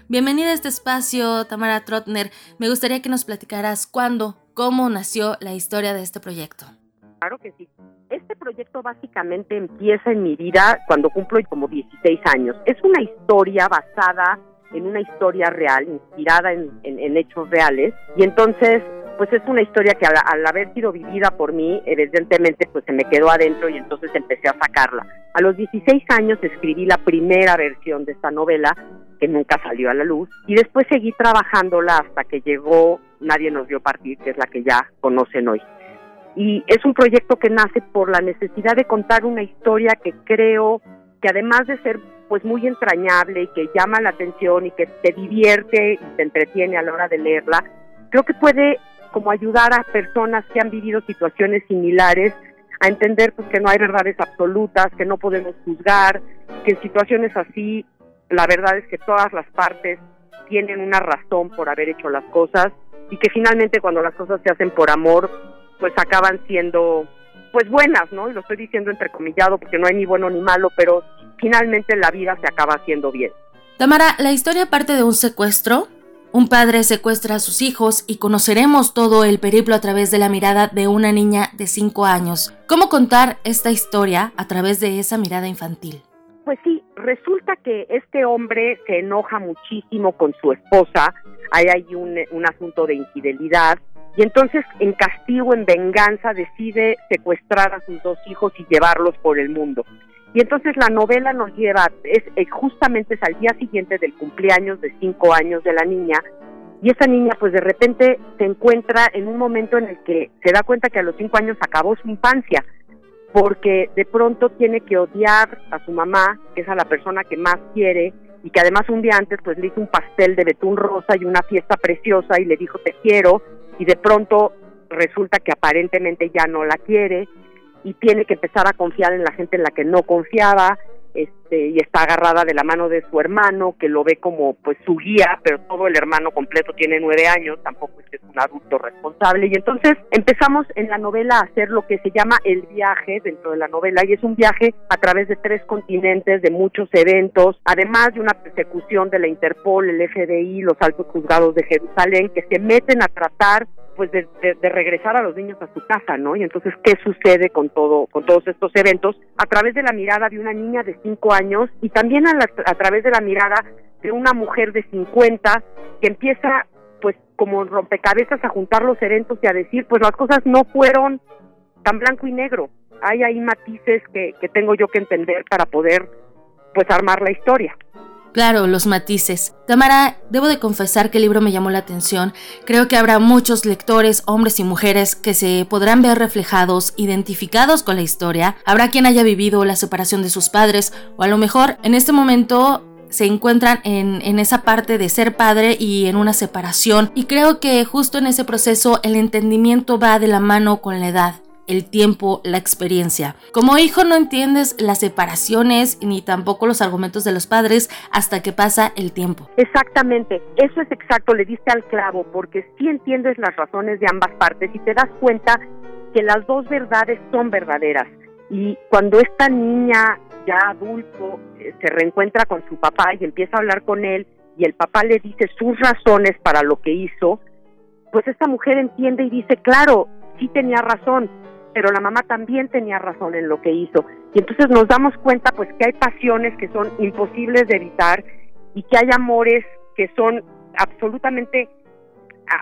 Bienvenida a este espacio, Tamara Trotner. Me gustaría que nos platicaras cuándo, cómo nació la historia de este proyecto. Claro que sí. Este proyecto básicamente empieza en mi vida cuando cumplo como 16 años. Es una historia basada en una historia real, inspirada en, hechos reales. Y entonces, pues es una historia que al, haber sido vivida por mí, evidentemente, pues se me quedó adentro y entonces empecé a sacarla. A los 16 años escribí la primera versión de esta novela, que nunca salió a la luz, y después seguí trabajándola hasta que llegó Nadie nos vio partir, que es la que ya conocen hoy. Y es un proyecto que nace por la necesidad de contar una historia que creo que además de ser pues muy entrañable y que llama la atención y que te divierte y te entretiene a la hora de leerla, creo que puede como ayudar a personas que han vivido situaciones similares a entender pues que no hay verdades absolutas, que no podemos juzgar, que en situaciones así la verdad es que todas las partes tienen una razón por haber hecho las cosas y que finalmente cuando las cosas se hacen por amor pues acaban siendo pues buenas, ¿no? Y lo estoy diciendo entrecomillado porque no hay ni bueno ni malo, pero finalmente la vida se acaba haciendo bien. Tamara, la historia parte de un secuestro. Un padre secuestra a sus hijos y conoceremos todo el periplo a través de la mirada de una niña de 5 años. ¿Cómo contar esta historia a través de esa mirada infantil? Pues sí, resulta que este hombre se enoja muchísimo con su esposa, hay ahí un, un asunto de infidelidad, y entonces en castigo, en venganza, decide secuestrar a sus dos hijos y llevarlos por el mundo. Y entonces la novela nos lleva, es, justamente es al día siguiente del cumpleaños de cinco años de la niña, y esa niña pues de repente se encuentra en un momento en el que se da cuenta que a los cinco años acabó su infancia, porque de pronto tiene que odiar a su mamá, que es a la persona que más quiere, y que además un día antes pues le hizo un pastel de betún rosa y una fiesta preciosa y le dijo te quiero, y de pronto resulta que aparentemente ya no la quiere, y tiene que empezar a confiar en la gente en la que no confiaba este, y está agarrada de la mano de su hermano que lo ve como pues su guía pero todo el hermano completo tiene nueve años tampoco es que es un adulto responsable. Y entonces empezamos en la novela a hacer lo que se llama el viaje dentro de la novela y es un viaje a través de tres continentes de muchos eventos además de una persecución de la Interpol el FBI los altos juzgados de Jerusalén que se meten a tratar pues de, regresar a los niños a su casa, ¿no? Y entonces, ¿qué sucede con todo, con todos estos eventos? A través de la mirada de una niña de 5 años y también a, a través de la mirada de una mujer de 50 que empieza, pues, como rompecabezas a juntar los eventos y a decir, pues las cosas no fueron tan blanco y negro. Hay ahí matices que, que tengo yo que entender para poder, pues, armar la historia. Claro, los matices. Tamara, debo de confesar que el libro me llamó la atención. Creo que habrá muchos lectores, hombres y mujeres, que se podrán ver reflejados, identificados con la historia. Habrá quien haya vivido la separación de sus padres, o a lo mejor en este momento se encuentran en, en, esa parte de ser padre y en una separación. Y creo que justo en ese proceso el entendimiento va de la mano con la edad el tiempo, la experiencia. Como hijo no entiendes las separaciones ni tampoco los argumentos de los padres hasta que pasa el tiempo. Exactamente, eso es exacto, le diste al clavo, porque si entiendes las razones de ambas partes y te das cuenta que las dos verdades son verdaderas. Y cuando esta niña ya adulto eh, se reencuentra con su papá y empieza a hablar con él y el papá le dice sus razones para lo que hizo, pues esta mujer entiende y dice, claro, sí tenía razón, pero la mamá también tenía razón en lo que hizo. Y entonces nos damos cuenta pues que hay pasiones que son imposibles de evitar y que hay amores que son absolutamente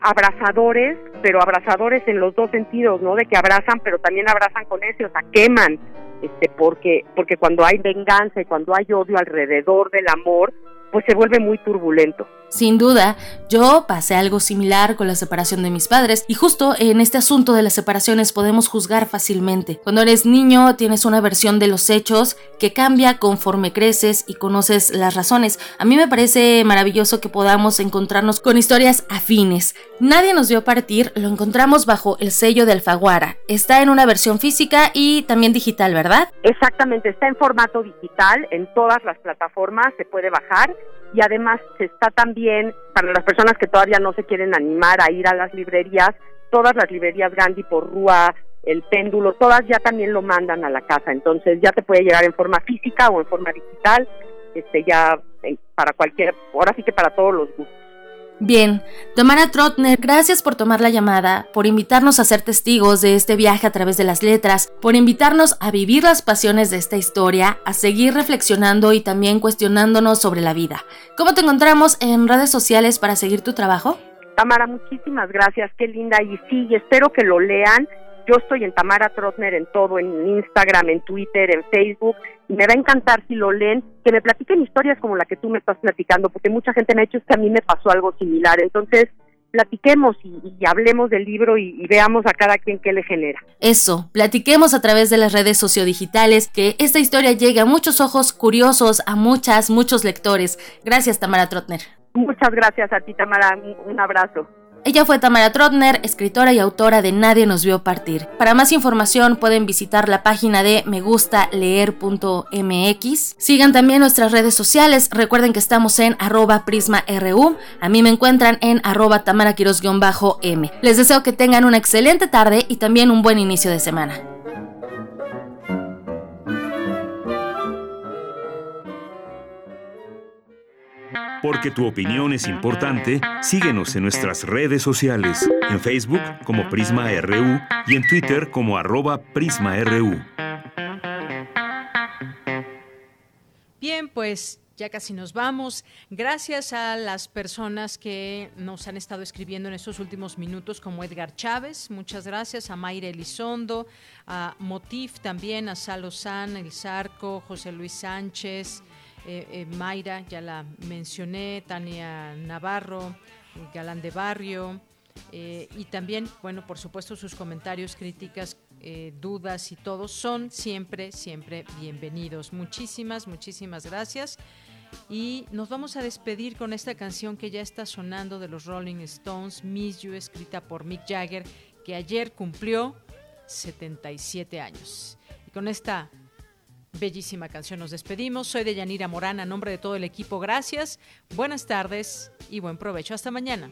abrazadores, pero abrazadores en los dos sentidos, ¿no? De que abrazan, pero también abrazan con ese, o sea, queman, este, porque, porque cuando hay venganza y cuando hay odio alrededor del amor, pues se vuelve muy turbulento. Sin duda, yo pasé algo similar con la separación de mis padres y justo en este asunto de las separaciones podemos juzgar fácilmente. Cuando eres niño tienes una versión de los hechos que cambia conforme creces y conoces las razones. A mí me parece maravilloso que podamos encontrarnos con historias afines. Nadie nos vio partir, lo encontramos bajo el sello de Alfaguara. Está en una versión física y también digital, ¿verdad? Exactamente, está en formato digital en todas las plataformas, se puede bajar y además está también para las personas que todavía no se quieren animar a ir a las librerías, todas las librerías Gandhi por Rúa, el péndulo, todas ya también lo mandan a la casa, entonces ya te puede llegar en forma física o en forma digital, este ya eh, para cualquier, ahora sí que para todos los gustos. Bien, Tamara Trotner, gracias por tomar la llamada, por invitarnos a ser testigos de este viaje a través de las letras, por invitarnos a vivir las pasiones de esta historia, a seguir reflexionando y también cuestionándonos sobre la vida. ¿Cómo te encontramos en redes sociales para seguir tu trabajo? Tamara, muchísimas gracias, qué linda y sí, espero que lo lean yo estoy en Tamara Trotner en todo, en Instagram, en Twitter, en Facebook, y me va a encantar si lo leen, que me platiquen historias como la que tú me estás platicando, porque mucha gente me ha dicho que a mí me pasó algo similar. Entonces, platiquemos y, hablemos del libro y, y, veamos a cada quien qué le genera. Eso, platiquemos a través de las redes sociodigitales, que esta historia llegue a muchos ojos curiosos, a muchas, muchos lectores. Gracias, Tamara Trotner. Muchas gracias a ti, Tamara. Un abrazo. Ella fue Tamara Trotner, escritora y autora de Nadie nos vio partir. Para más información pueden visitar la página de megustaleer.mx. Sigan también nuestras redes sociales. Recuerden que estamos en arroba prisma.ru. A mí me encuentran en arroba tamaraquiros-m. Les deseo que tengan una excelente tarde y también un buen inicio de semana. Porque tu opinión es importante, síguenos en nuestras redes sociales, en Facebook como Prisma RU y en Twitter como arroba PrismaRU. Bien, pues ya casi nos vamos. Gracias a las personas que nos han estado escribiendo en estos últimos minutos, como Edgar Chávez, muchas gracias, a Mayra Elizondo, a Motif también, a Salo San, El Zarco, José Luis Sánchez, eh, eh, Mayra, ya la mencioné, Tania Navarro, Galán de Barrio, eh, y también, bueno, por supuesto, sus comentarios, críticas, dudas y todo son siempre, siempre bienvenidos. Muchísimas, muchísimas gracias. Y nos vamos a despedir con esta canción que ya está sonando de los Rolling Stones, Miss You, escrita por Mick Jagger, que ayer cumplió 77 años. Y con esta Bellísima canción, nos despedimos. Soy de Yanira Morán, a nombre de todo el equipo, gracias, buenas tardes y buen provecho. Hasta mañana.